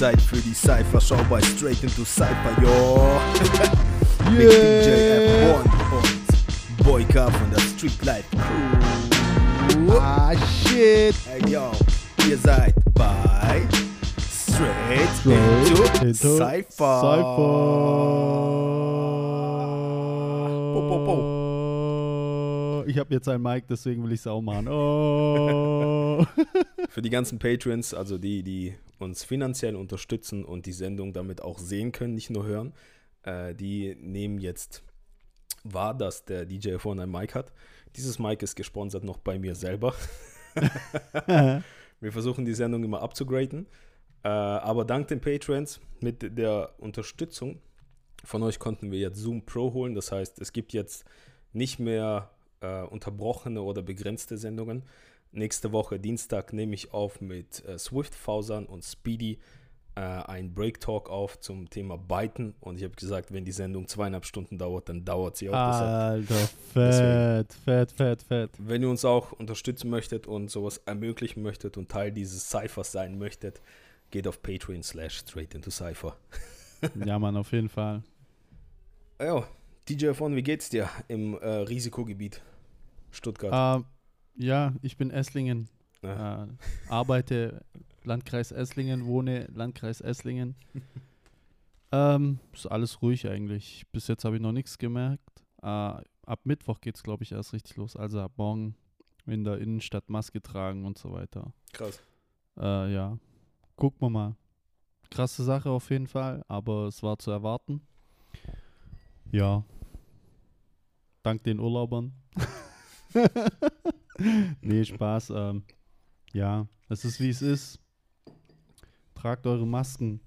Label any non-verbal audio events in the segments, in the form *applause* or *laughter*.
Zeit für die Cypher Show bei Straight into Cypher, yo. Mit DJ F1 und Boyka von der Street Life Crew. Ah, shit. Hey, yo, ihr seid bei Straight, Straight into, into Cypher. Po, po, po. Ich habe jetzt ein Mic, deswegen will ich es auch machen. Oh. *laughs* Für die ganzen Patrons, also die, die uns finanziell unterstützen und die Sendung damit auch sehen können, nicht nur hören, äh, die nehmen jetzt wahr, dass der DJ vorne ein Mic hat. Dieses Mic ist gesponsert noch bei mir selber. *laughs* Wir versuchen die Sendung immer abzugraden. Äh, aber dank den Patrons mit der Unterstützung von euch konnten wir jetzt Zoom Pro holen. Das heißt, es gibt jetzt nicht mehr äh, unterbrochene oder begrenzte Sendungen. Nächste Woche, Dienstag, nehme ich auf mit äh, Swift, Fausan und Speedy äh, ein Break Talk auf zum Thema Byten. Und ich habe gesagt, wenn die Sendung zweieinhalb Stunden dauert, dann dauert sie auch. Alter, fett, fett, fett, fett. wenn ihr uns auch unterstützen möchtet und sowas ermöglichen möchtet und Teil dieses Cyphers sein möchtet, geht auf Patreon slash straight into Cypher. *laughs* Ja, Mann, auf jeden Fall. Ja, DJ von, wie geht's dir im äh, Risikogebiet Stuttgart? Ähm, ja, ich bin Esslingen. Ja. Äh, arbeite Landkreis Esslingen, wohne Landkreis Esslingen. *laughs* ähm, ist alles ruhig eigentlich. Bis jetzt habe ich noch nichts gemerkt. Äh, ab Mittwoch geht es, glaube ich, erst richtig los. Also ab morgen in der Innenstadt Maske tragen und so weiter. Krass. Äh, ja, gucken wir mal. Krasse Sache auf jeden Fall, aber es war zu erwarten. Ja. Dank den Urlaubern. *laughs* *laughs* *laughs* nee, Spaß. Ähm, ja, es ist wie es ist. Tragt eure Masken.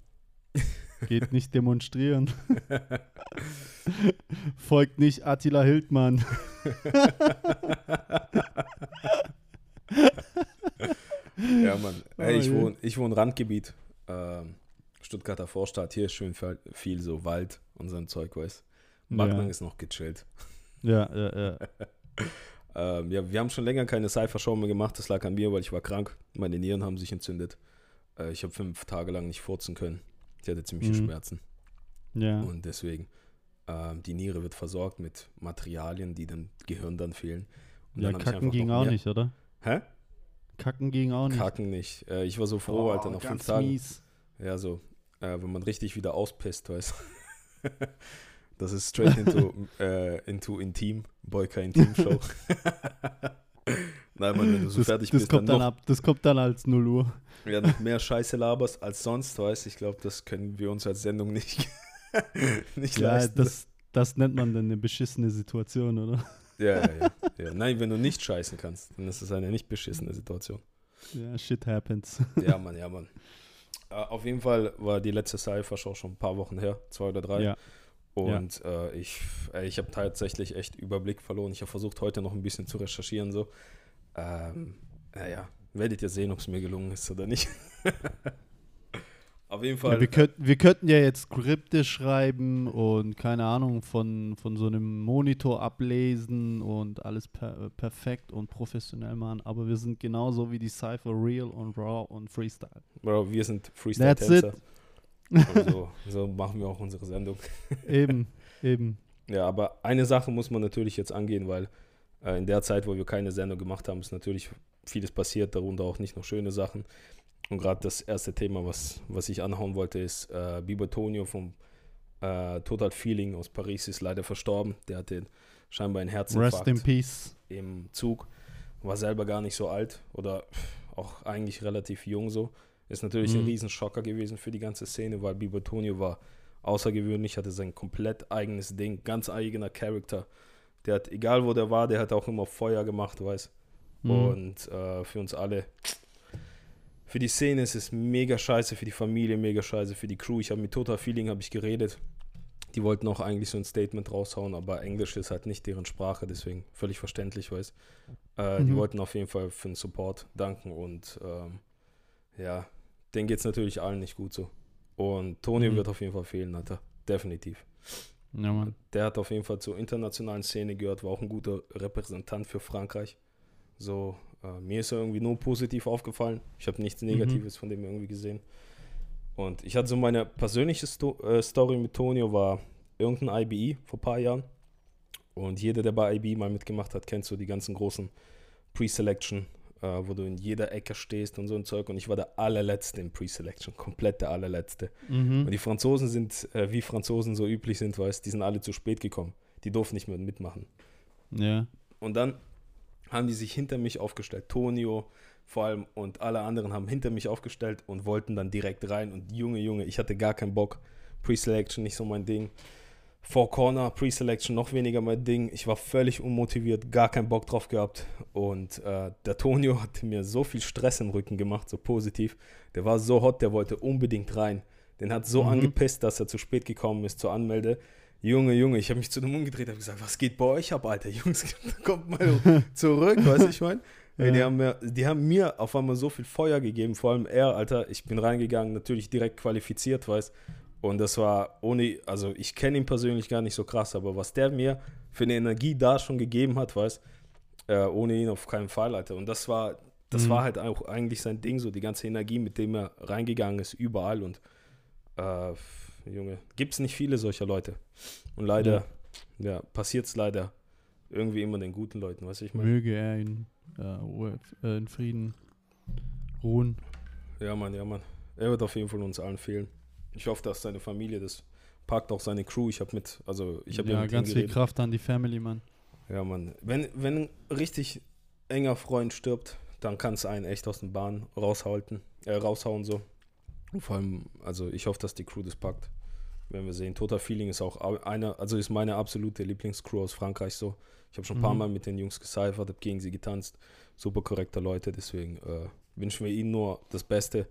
Geht nicht demonstrieren. *laughs* Folgt nicht Attila Hildmann. *laughs* ja, Mann. Ey, Oh ich je. wohne ich wohne Randgebiet. Ähm, Stuttgarter Vorstadt. Hier ist schön viel, so Wald und so ein Zeug, weiß. Backnang Ja. ist noch gechillt. Ja, ja, ja. Ähm, ja, wir haben schon länger keine Cypher-Show mehr gemacht. Das lag an mir, weil ich war krank. Meine Nieren haben sich entzündet. Äh, ich habe fünf Tage lang nicht furzen können. Ich hatte ziemliche Mhm. Schmerzen. ja. Und deswegen, ähm, die Niere wird versorgt mit Materialien, die dem Gehirn dann fehlen. Und Ja, dann kacken ging auch mehr- nicht, oder? Hä? Kacken ging auch nicht. Kacken nicht. Äh, ich war so froh, Alter, nach fünf Tagen. mies. Ja, so, äh, wenn man richtig wieder auspisst, weißt *laughs* Das ist straight into, *laughs* äh, into Intim, Boyka Intim Show. *laughs* Nein, Mann, wenn du so das, fertig das bist, kommt dann dann noch, ab, das kommt dann als 0 Uhr. ja, noch mehr Scheiße laberst als sonst, weißt Ich glaube, das können wir uns als Sendung nicht, *laughs* nicht Ja, leisten. das, das nennt man dann eine beschissene Situation, oder? ja, ja, ja, ja. Nein, wenn du nicht scheißen kannst, dann ist es eine nicht beschissene Situation. Ja, shit happens. Ja, Mann, ja, Mann. Äh, auf jeden Fall war die letzte Cypher-Show schon ein paar Wochen her, zwei oder drei. Ja, Und äh, ich, äh, ich habe tatsächlich echt Überblick verloren. Ich habe versucht, heute noch ein bisschen zu recherchieren. So. Ähm, naja, werdet ihr sehen, ob es mir gelungen ist oder nicht. *laughs* Auf jeden Fall. ja wir, könnt, wir könnten ja jetzt Skripte schreiben und keine Ahnung, von, von so einem Monitor ablesen und alles per, perfekt und professionell machen, aber wir sind genauso wie die Cypher Real und Raw und Freestyle. Bro, wir sind That's Freestyle-Tänzer. it. So, so machen wir auch unsere Sendung. *laughs* Eben, eben. Ja, aber eine Sache muss man natürlich jetzt angehen, weil äh, in der Zeit, wo wir keine Sendung gemacht haben, ist natürlich vieles passiert, darunter auch nicht nur schöne Sachen. Und gerade das erste Thema, was, was ich anhauen wollte, ist äh, Biber Tonio vom äh, Total Feeling aus Paris ist leider verstorben. Der hatte scheinbar einen Rest Herzinfarkt in Peace. im Zug. War selber gar nicht so alt oder auch eigentlich relativ jung so. Ist natürlich ein Mhm. Riesenschocker gewesen für die ganze Szene, weil Biber Tonio war außergewöhnlich, hatte sein komplett eigenes Ding, ganz eigener Charakter. Der hat, egal wo der war, der hat auch immer Feuer gemacht, weiß. Mhm. Und äh, für uns alle, für die Szene ist es mega scheiße, für die Familie mega scheiße, für die Crew. Ich habe mit Total Feeling habe ich geredet. Die wollten auch eigentlich so ein Statement raushauen, aber Englisch ist halt nicht deren Sprache, deswegen völlig verständlich, weiß. Äh, Die Mhm. wollten auf jeden Fall für den Support danken und ähm, ja, denen geht es natürlich allen nicht gut so. Und Toni Mhm. wird auf jeden Fall fehlen, Alter. Definitiv. Ja. Der hat auf jeden Fall zur internationalen Szene gehört, war auch ein guter Repräsentant für Frankreich. So, äh, mir ist er irgendwie nur positiv aufgefallen. Ich habe nichts Negatives mhm. von dem irgendwie gesehen. Und ich hatte so meine persönliche Sto äh, Story mit Tonio war irgendein IBE vor ein paar Jahren. Und jeder, der bei IBE mal mitgemacht hat, kennt so die ganzen großen Pre-Selection, äh, wo du in jeder Ecke stehst und so ein Zeug. Und ich war der allerletzte im Pre-Selection, komplett der allerletzte. Mhm. Und die Franzosen sind, äh, wie Franzosen so üblich sind, weißt die sind alle zu spät gekommen. Die durften nicht mehr mitmachen. Ja. Und dann haben die sich hinter mich aufgestellt. Tonio vor allem und alle anderen haben hinter mich aufgestellt und wollten dann direkt rein. Und Junge, Junge, ich hatte gar keinen Bock. Pre-Selection nicht so mein Ding. Four Corner, Pre-Selection noch weniger mein Ding. Ich war völlig unmotiviert, gar keinen Bock drauf gehabt. Und äh, der Tonio *laughs* hat mir so viel Stress im Rücken gemacht, so positiv. Der war so hot, der wollte unbedingt rein. Den hat so mhm. angepisst, dass er zu spät gekommen ist zur Anmelde. Junge, Junge, ich habe mich zu dem umgedreht und gesagt, was geht bei euch ab, Alter? *laughs* Jungs, kommt mal zurück, weißt du, ich meine? *laughs* Ja. Die, haben mir, die haben mir auf einmal so viel Feuer gegeben, vor allem er, Alter. Ich bin reingegangen, natürlich direkt qualifiziert, weißt Und das war ohne, also ich kenne ihn persönlich gar nicht so krass, aber was der mir für eine Energie da schon gegeben hat, weißt äh, ohne ihn auf keinen Fall, Alter. Und das war, das mhm. war halt auch eigentlich sein Ding, so die ganze Energie, mit dem er reingegangen ist, überall. Und äh, Junge, gibt es nicht viele solcher Leute. Und leider, ja, ja passiert es leider irgendwie immer den guten Leuten, was ich meine. Möge er in, äh, in Frieden ruhen. Ja, Mann, ja, Mann. Er wird auf jeden Fall uns allen fehlen. Ich hoffe, dass seine Familie das packt, auch seine Crew. Ich habe mit, also ich habe ja, ganz viel Kraft an die Family, Mann. Ja, Mann. Wenn, wenn ein richtig enger Freund stirbt, dann kann es einen echt aus den Bahn raushalten, äh, raushauen so. Und vor allem, also ich hoffe, dass die Crew das packt. Wenn wir sehen, Total Feeling ist auch eine, also ist meine absolute Lieblingscrew aus Frankreich so. Ich habe schon ein paar mhm. Mal mit den Jungs gecyphert, habe gegen sie getanzt. Super korrekte Leute, deswegen äh, wünschen wir ihnen nur das Beste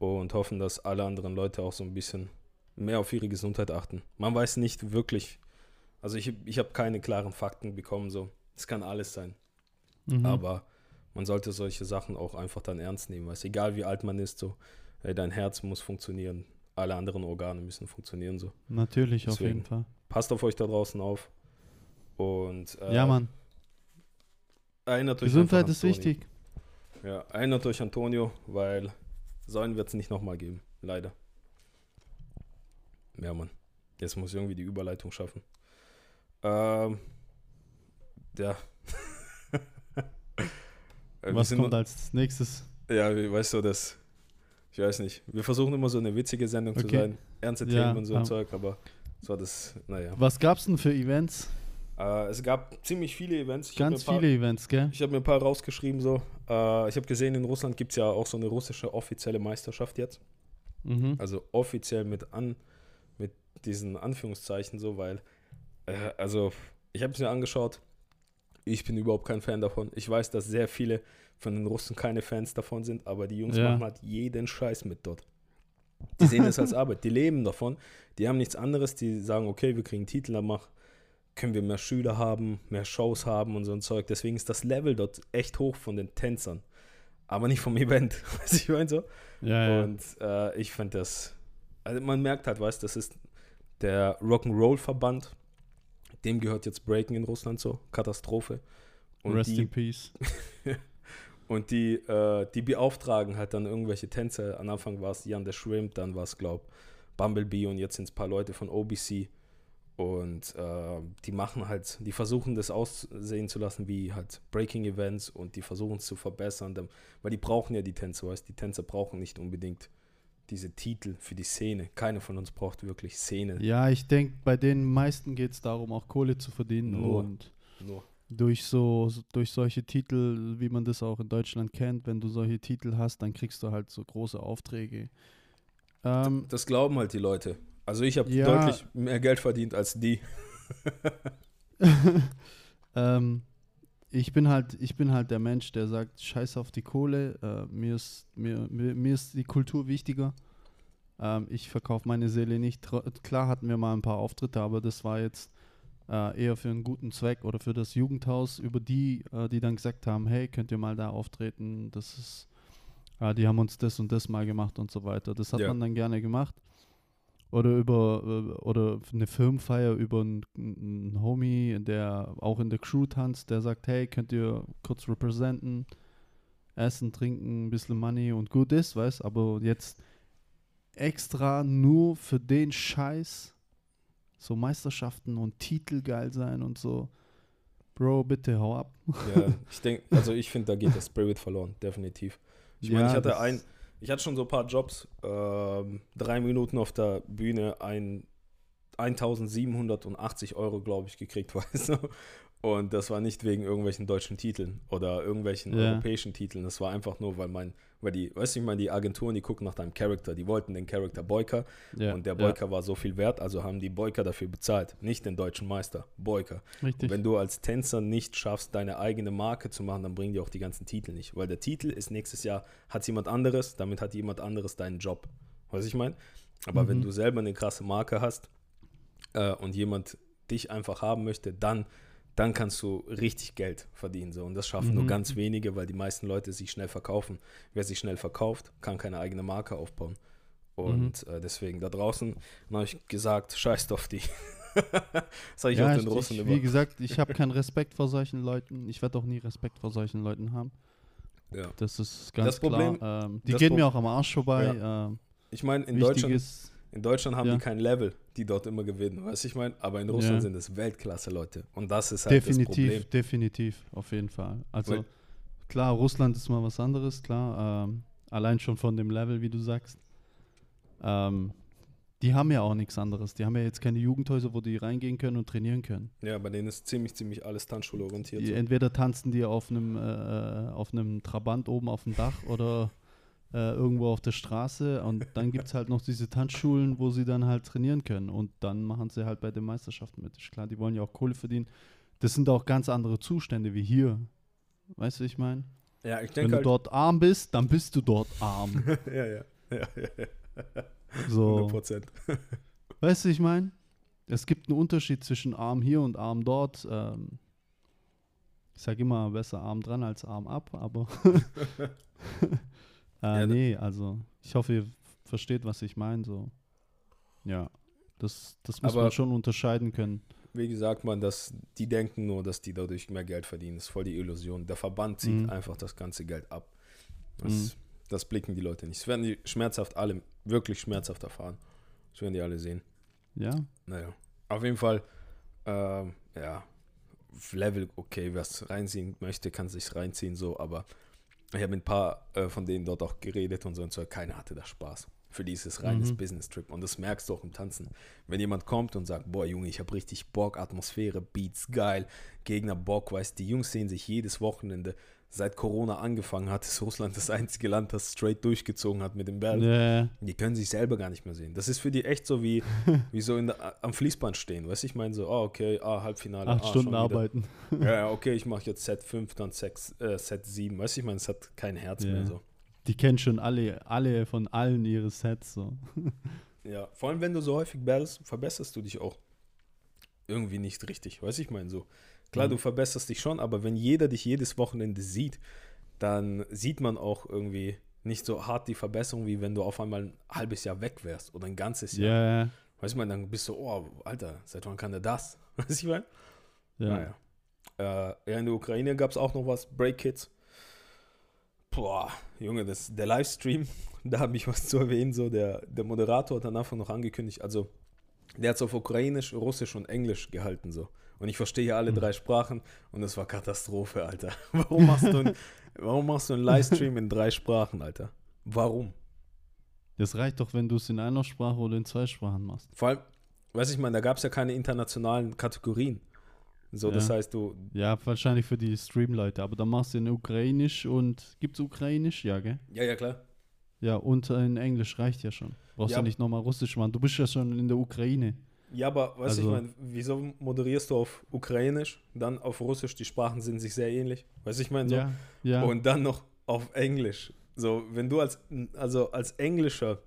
und hoffen, dass alle anderen Leute auch so ein bisschen mehr auf ihre Gesundheit achten. Man weiß nicht wirklich, also ich, ich habe keine klaren Fakten bekommen, so. Es kann alles sein. Mhm. Aber man sollte solche Sachen auch einfach dann ernst nehmen, weil es egal wie alt man ist, so ey, dein Herz muss funktionieren, alle anderen Organe müssen funktionieren so. Natürlich, Deswegen, auf jeden Fall. Passt auf euch da draußen auf. Und äh, ja, Mann. Erinnert euch Gesundheit ist wichtig. Ja, erinnert euch Antonio, weil sollen wird es nicht nochmal geben, leider. Ja, Mann. Jetzt muss ich irgendwie die Überleitung schaffen. Ähm, ja. *laughs* Was kommt als nächstes? Ja, weißt du, das ich weiß nicht. Wir versuchen immer so eine witzige Sendung okay. zu sein. Ernste ja, Themen und so ein Zeug, aber so das, naja. Was gab es denn für Events? Äh, es gab ziemlich viele Events. Ich Ganz viele Events, gell? Ich habe mir ein paar rausgeschrieben so. Äh, ich habe gesehen, in Russland gibt es ja auch so eine russische offizielle Meisterschaft jetzt. Mhm. Also offiziell mit an, mit diesen Anführungszeichen so, weil, äh, also ich habe es mir angeschaut. Ich bin überhaupt kein Fan davon. Ich weiß, dass sehr viele von den Russen keine Fans davon sind, aber die Jungs ja. machen halt jeden Scheiß mit dort. Die sehen das als *laughs* Arbeit, die leben davon, die haben nichts anderes, die sagen, okay, wir kriegen Titel, dann mach, können wir mehr Schüler haben, mehr Shows haben und so ein Zeug. Deswegen ist das Level dort echt hoch von den Tänzern, aber nicht vom Event, *laughs* weißt du, ich meine so. Ja, und äh, ich finde das, also man merkt halt, weißt du, das ist der Rock'n'Roll-Verband, dem gehört jetzt Breaking in Russland so, Katastrophe. Und Rest die, in *laughs* Peace. Und die, äh, die beauftragen halt dann irgendwelche Tänzer. Am Anfang war es Jan der Shrimp, dann war es, glaube Bumblebee und jetzt sind es ein paar Leute von OBC. Und äh, die machen halt, die versuchen das aussehen zu lassen wie halt Breaking Events und die versuchen es zu verbessern, weil die brauchen ja die Tänzer, weißt Die Tänzer brauchen nicht unbedingt diese Titel für die Szene. Keiner von uns braucht wirklich Szene. Ja, ich denke, bei den meisten geht es darum, auch Kohle zu verdienen. Nur, und nur durch so durch solche Titel, wie man das auch in Deutschland kennt, wenn du solche Titel hast, dann kriegst du halt so große Aufträge. Ähm, das glauben halt die Leute. Also ich habe ja, deutlich mehr Geld verdient als die. *laughs* ähm, ich bin halt, ich bin halt der Mensch, der sagt, scheiß auf die Kohle, äh, mir, ist, mir, mir, mir, ist die Kultur wichtiger. Ähm, ich verkaufe meine Seele nicht. Klar hatten wir mal ein paar Auftritte, aber das war jetzt äh, eher für einen guten Zweck oder für das Jugendhaus, über die, äh, die dann gesagt haben, hey, könnt ihr mal da auftreten, das ist, äh, die haben uns das und das mal gemacht und so weiter. Das hat ja. man dann gerne gemacht. Oder über äh, oder eine Firmenfeier über einen, einen Homie, der auch in der Crew tanzt, der sagt, hey, könnt ihr kurz representen, essen, trinken, ein bisschen Money und gut ist, weißt Aber jetzt extra nur für den Scheiß so Meisterschaften und Titel geil sein und so. Bro, bitte hau ab. Ja, ich denke, also ich finde, da geht der Spirit verloren, definitiv. Ich meine, Ja, ich hatte ein, ich hatte schon so ein paar Jobs, ähm, drei Minuten auf der Bühne, ein 1780 Euro, glaube ich, gekriegt, *laughs* weißt du? Und das war nicht wegen irgendwelchen deutschen Titeln oder irgendwelchen Ja. europäischen Titeln. Das war einfach nur, weil mein, weil die, weißt du, ich meine, die Agenturen, die gucken nach deinem Charakter, die wollten den Charakter Boyka Ja, und der ja, Boyka war so viel wert, also haben die Boyka dafür bezahlt, nicht den deutschen Meister, Boyka. richtig. Und wenn du als Tänzer nicht schaffst, deine eigene Marke zu machen, dann bringen die auch die ganzen Titel nicht. Weil der Titel ist nächstes Jahr, hat jemand anderes, damit hat jemand anderes deinen Job. Weißt du, ich meine? Aber wenn Mhm. du selber eine krasse Marke hast äh, und jemand dich einfach haben möchte, dann, dann kannst du richtig Geld verdienen. So. Und das schaffen nur Mhm. ganz wenige, weil die meisten Leute sich schnell verkaufen. Wer sich schnell verkauft, kann keine eigene Marke aufbauen. Und Mhm. äh, deswegen da draußen habe ich gesagt, scheißt auf die. *laughs* Sag ich ja, auch ich, den Russen ich, wie gesagt, ich habe keinen Respekt vor solchen Leuten. Ich werde auch nie Respekt vor solchen Leuten haben. Ja. Das ist ganz Das Problem- klar. Ähm, die das gehen Pro- mir auch am Arsch vorbei. Ähm, Ich meine, in Deutschland, ist, in Deutschland haben Ja. die kein Level, die dort immer gewinnen, weißt du, ich meine? Aber in Russland Ja. sind es Weltklasse-Leute. Und das ist halt das definitiv, Problem. definitiv, auf jeden Fall. Also Weil- klar, Russland ist mal was anderes, klar. Ähm, allein schon von dem Level, wie du sagst. Ähm, die haben ja auch nichts anderes. Die haben ja jetzt keine Jugendhäuser, wo die reingehen können und trainieren können. Ja, bei denen ist ziemlich, ziemlich alles Tanzschule orientiert. Die, So. entweder tanzen die auf einem äh, auf einem Trabant oben auf dem Dach oder äh, irgendwo auf der Straße und dann *laughs* gibt es halt noch diese Tanzschulen, wo sie dann halt trainieren können und dann machen sie halt bei den Meisterschaften mit. Ist klar, die wollen ja auch Kohle verdienen. Das sind auch ganz andere Zustände wie hier. Weißt du, ich meine? Ja, ich Wenn denke du halt. dort arm bist, dann bist du dort arm. *laughs* ja, ja, ja, ja. 100 So, Prozent. *laughs* weißt du, ich meine? Es gibt einen Unterschied zwischen arm hier und arm dort. Ähm, ich sage immer besser arm dran als arm ab, aber äh, da- nee, also ich hoffe, ihr versteht, was ich meine. So. Ja, das, das muss man schon unterscheiden können. Wie gesagt, man, dass die denken nur, dass die dadurch mehr Geld verdienen. Das ist voll die Illusion. Der Verband zieht Mhm. einfach das ganze Geld ab. Das, Mhm. das blicken die Leute nicht. Das werden die schmerzhaft alle, wirklich schmerzhaft erfahren. Das werden die alle sehen. Ja, Naja, auf jeden Fall, ähm, ja, Level, okay, wer es reinziehen möchte, kann sich reinziehen, so, aber ich habe mit ein paar äh, von denen dort auch geredet und so und so, keiner hatte da Spaß. Für die ist es reines Mhm. Business-Trip und das merkst du auch im Tanzen. Wenn jemand kommt und sagt, boah, Junge, ich habe richtig Bock, Atmosphäre, Beats, geil, Gegner Bock, weißt die Jungs sehen sich jedes Wochenende, seit Corona angefangen hat, ist Russland das einzige Land, das straight durchgezogen hat mit dem Battle. ja, Die können sich selber gar nicht mehr sehen. Das ist für die echt so wie, *laughs* wie so der, am Fließband stehen. Weißt du, ich meine so, ah, okay, ah, Halbfinale. acht ah, Stunden arbeiten. Ja, *laughs* okay, ich mache jetzt Set 5, dann Set, äh, Set 7. Weißt du, ich meine, es hat kein Herz Ja. mehr so. Die kennen schon alle, alle von allen ihre Sets. So. *laughs* Ja, vor allem wenn du so häufig battlest, verbesserst du dich auch irgendwie nicht richtig. Weißt du, ich meine so. Klar, Mhm. du verbesserst dich schon, aber wenn jeder dich jedes Wochenende sieht, dann sieht man auch irgendwie nicht so hart die Verbesserung, wie wenn du auf einmal ein halbes Jahr weg wärst oder ein ganzes Jahr. Ja, ja, Weißt du, meine, dann bist du, oh, Alter, seit wann kann der das? *laughs* Weißt du, ich meine? ja. Naja. Äh, ja, in der Ukraine gab es auch noch was, Break Kids. Boah, Junge, das, der Livestream, *laughs* da habe ich was zu erwähnen. So, der, der Moderator hat dann einfach noch angekündigt, also der hat es auf Ukrainisch, Russisch und Englisch gehalten so. Und ich verstehe ja alle Hm. drei Sprachen und das war Katastrophe, Alter. *laughs* Warum machst du, ein, warum machst du einen Livestream in drei Sprachen, Alter? Warum? Das reicht doch, wenn du es in einer Sprache oder in zwei Sprachen machst. Vor allem, weiß ich meine, da gab es ja keine internationalen Kategorien. So, das Ja. heißt, du, Ja, wahrscheinlich für die Stream-Leute, aber dann machst du in Ukrainisch und gibt's Ukrainisch? Ja, gell? ja, ja, klar. Ja, und in Englisch reicht ja schon. Brauchst Ja. ja nicht nochmal Russisch machen. Du bist ja schon in der Ukraine. Ja, aber weißt du, Also- ich meine, wieso moderierst du auf Ukrainisch, dann auf Russisch, die Sprachen sind sich sehr ähnlich, weißt du, ich meine so, Ja, ja. und dann noch auf Englisch. So, wenn du als, also als englischer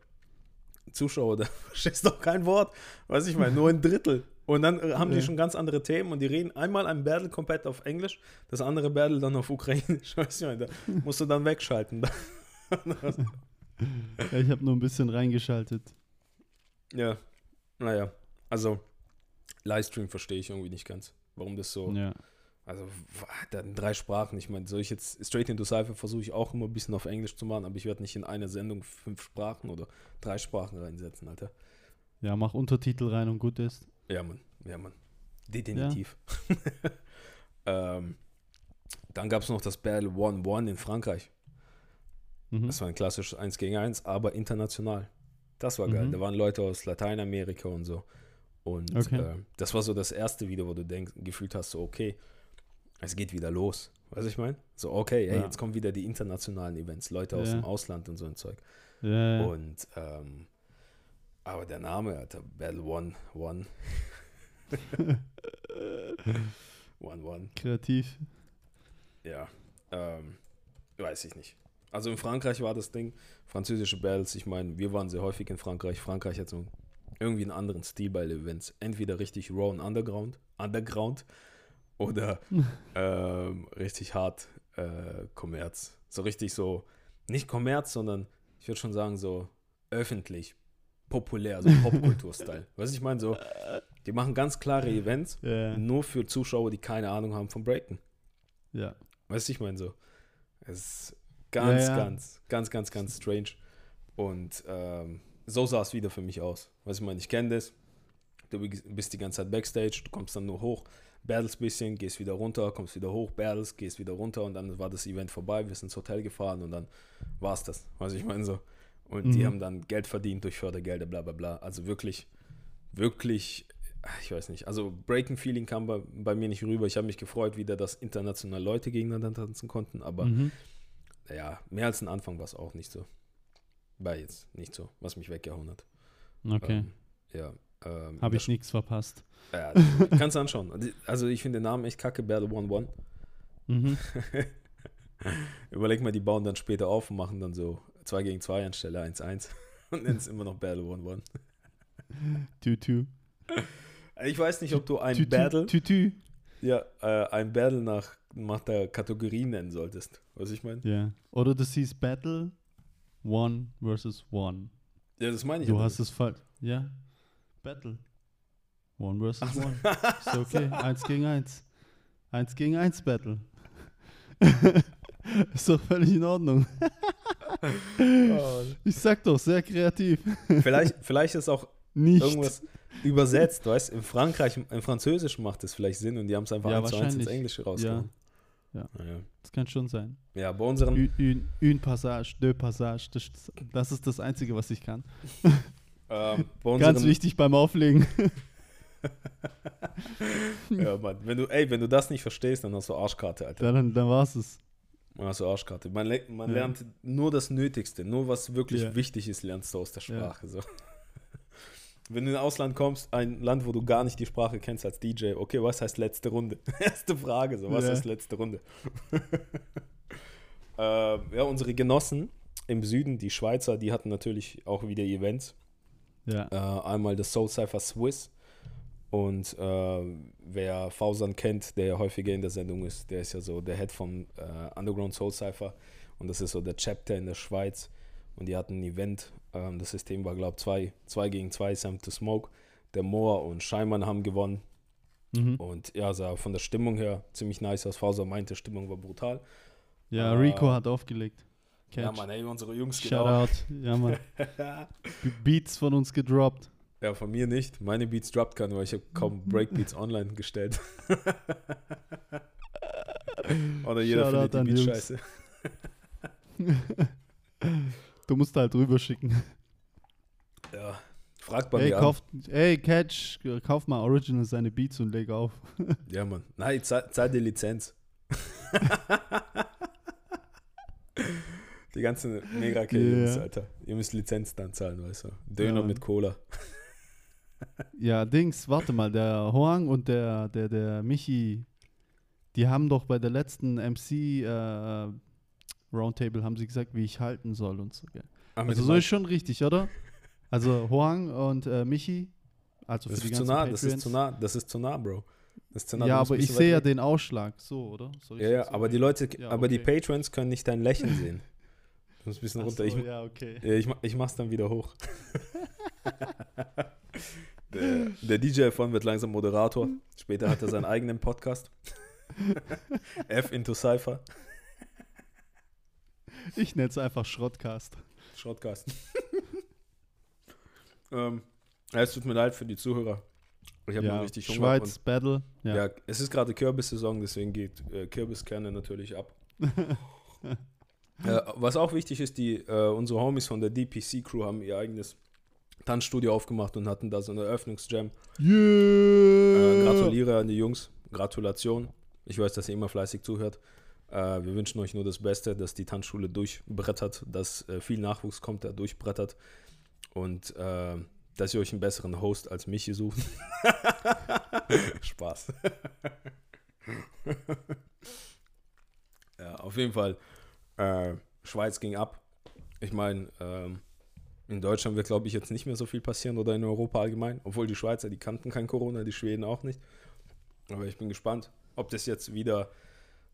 Zuschauer, *laughs* da verstehst doch kein Wort, weißt du, ich meine, nur ein Drittel. Und dann äh, haben die Ja. schon ganz andere Themen und die reden einmal ein Battle komplett auf Englisch, das andere Battle dann auf Ukrainisch, *laughs* weißt du, ich meine, da musst du dann wegschalten. *laughs* ja ich habe nur ein bisschen reingeschaltet. ja, naja, also Livestream verstehe ich irgendwie nicht ganz, warum das so. Ja. Also, dann drei Sprachen. Ich meine, soll ich jetzt Straight into Cypher versuche ich auch immer ein bisschen auf Englisch zu machen, aber ich werde nicht in einer Sendung fünf Sprachen oder drei Sprachen reinsetzen, Alter. Ja, mach Untertitel rein und gut ist. Ja, Mann. Ja, Mann. Definitiv. *laughs* ähm, dann gab es noch das Battle One One in Frankreich. Mhm. Das war ein klassisches 1 gegen 1, aber international. Das war geil. Mhm. Da waren Leute aus Lateinamerika und so. Und Okay. äh, das war so das erste Video, wo du denkst, gefühlt hast, so, okay, es geht wieder los. Weißt du, ich meine? So, okay, ey, Ja. jetzt kommen wieder die internationalen Events, Leute aus Ja. dem Ausland und so ein Zeug. Ja. Und, ähm, aber der Name, Alter, Battle One, One. *laughs* one, One. Kreativ. Ja, ähm, weiß ich nicht. Also in Frankreich war das Ding, französische Battles, ich meine, wir waren sehr häufig in Frankreich. Frankreich hat so irgendwie einen anderen Stil bei den Events. Entweder richtig raw und underground, underground oder *laughs* ähm, richtig hart äh, Kommerz. So richtig so, nicht Kommerz, sondern ich würde schon sagen so öffentlich, populär, so Popkultur-Style. *laughs* weißt du, ich meine so, die machen ganz klare Events, Ja. nur für Zuschauer, die keine Ahnung haben vom Breaken. ja. Weißt du, ich meine so. Es ist ganz, Ja, ja. ganz, ganz, ganz, ganz strange. Und ähm, so sah es wieder für mich aus. Weißt du, ich meine, ich kenne das. Du bist die ganze Zeit Backstage, du kommst dann nur hoch, battles bisschen, gehst wieder runter, kommst wieder hoch, battles, gehst wieder runter und dann war das Event vorbei, wir sind ins Hotel gefahren und dann war es das. Weißt du, ich meine so. Und die Mhm. haben dann Geld verdient durch Fördergelder, bla bla bla. Also wirklich, wirklich, ich weiß nicht. Also Breaking Feeling kam bei, bei mir nicht rüber. Ich habe mich gefreut, wieder, dass international Leute gegeneinander tanzen konnten, aber Mhm. ja, mehr als ein Anfang war es auch nicht so. War jetzt nicht so, was mich weggehauen hat. Okay. Ähm, ja. Ähm, Habe das- ich nichts verpasst. Ja, kannst du anschauen. Also ich finde den Namen echt kacke, Battle One One. Mhm. *laughs* Überleg mal, die bauen dann später auf und machen dann so 2 gegen 2 anstelle 1-1 *laughs* und nennen es immer noch Battle One One. Tü-tü. Ich weiß nicht, ob du ein Tü-tü. Battle, Tü-tü. ja, äh, ein Battle nach, nach der Kategorie nennen solltest. Was ich meine? Ja. Oder du siehst Battle One versus One. Ja, das meine ich. Du hast es falsch. Ja. Battle. One versus One. Ist okay. *laughs* Eins gegen eins. Eins gegen eins Battle. *laughs* Ist doch völlig in Ordnung. *laughs* Ich sag doch, sehr kreativ. vielleicht, vielleicht ist auch Nicht. irgendwas übersetzt, weißt du? In Frankreich, im Französischen macht es vielleicht Sinn und die haben es einfach Ja, eins zu eins ins. Englische rausgehauen. Ja. Naja. Das kann schon sein. Ja, bei unseren, Une, une, une Passage, deux Passage. Das, das ist das Einzige, was ich kann. *laughs* ähm, Ganz wichtig beim Auflegen. *laughs* Ja, Mann, wenn du, ey, wenn du das nicht verstehst, dann hast du Arschkarte, Alter. Dann, dann war's es. Dann hast du Arschkarte. Man, man Ja. lernt nur das Nötigste, nur was wirklich Ja. wichtig ist, lernst du aus der Ja. Sprache. So. Wenn du in Ausland kommst, ein Land, wo du gar nicht die Sprache kennst als DJ, okay, was heißt letzte Runde? *laughs* Erste Frage, so, was Ja. heißt letzte Runde? *laughs* ähm, ja, unsere Genossen im Süden, die Schweizer, die hatten natürlich auch wieder Events. Ja. Äh, einmal das Soul Cypher Swiss. Und äh, wer Fausan kennt, der ja häufiger in der Sendung ist, der ist ja so der Head vom äh, Underground Soul Cypher. Und das ist so der Chapter in der Schweiz. Und die hatten ein Event. Ähm, das System war, glaube ich, 2 zwei gegen 2, Sam to Smoke. Der Moor und Scheimann haben gewonnen. Mhm. Und ja, sah von der Stimmung her ziemlich nice aus. Fausan meinte, Stimmung war brutal. Ja, äh, Rico hat aufgelegt. Ja, Catch. Mann, ey, unsere Jungs genau. Shoutout. Ja, Mann. *laughs* Be- Beats von uns gedroppt. Ja, von mir nicht. Meine Beats droppt keiner, weil ich habe kaum *laughs* Breakbeats online gestellt. *laughs* Oder jeder Shoutout findet die an die Beats scheiße. Du musst halt rüberschicken. Ja, fragt bei Ey, mir kauf, ey, Catch, kauf mal Original seine Beats und leg auf. Ja, Mann. Nein, zahl, zahl die Lizenz. die ganzen mega Ja. Alter. Ihr müsst Lizenz dann zahlen, weißt du. Döner Ja. mit Cola. Ja, Dings, warte mal, der Hoang und der, der, der Michi, die haben doch bei der letzten MC äh, Roundtable haben sie gesagt, wie ich halten soll und so. Gell? Ah, Also so ist schon richtig, oder? Also Hoang und äh, Michi, also das für die ist zu nah, das ist Patreons. zu nah, das ist zu nah, Bro. Das ist zu nah. ja, aber ich sehe ja den Ausschlag, so, oder? Ja, ja, aber die? Leute, Ja, aber die. Patrons können nicht dein Lächeln *laughs* sehen. Du musst ein bisschen Ach runter. so, ich, ja, okay. Ich, ich mach's dann wieder hoch. *laughs* Der, der DJ von wird langsam Moderator. Später hat er seinen eigenen Podcast. *laughs* F into Cypher. Ich nenne es einfach Schrottcast. Shortcast. *laughs* ähm, ja, es tut mir leid für die Zuhörer. Ich habe Ja, richtig Hunger. Schweiz, Battle. Und, Ja. ja. es ist gerade Kürbissaison, deswegen geht äh, Kürbiskerne natürlich ab. *laughs* äh, was auch wichtig ist, die, äh, unsere Homies von der DPC-Crew haben ihr eigenes Tanzstudio aufgemacht und hatten da so eine Eröffnungsjam. Äh, Yeah! gratuliere an die Jungs. Gratulation. Ich weiß, dass ihr immer fleißig zuhört. Äh, wir wünschen euch nur das Beste, dass die Tanzschule durchbrettert, dass äh, viel Nachwuchs kommt, der durchbrettert und äh, dass ihr euch einen besseren Host als mich hier sucht. *laughs* Spaß. *laughs* ja, auf jeden Fall. Äh, Schweiz ging ab. Ich meine, ähm, in Deutschland wird, glaube ich, jetzt nicht mehr so viel passieren oder in Europa allgemein. Obwohl die Schweizer, die kannten kein Corona, die Schweden auch nicht. Aber ich bin gespannt, ob das jetzt wieder,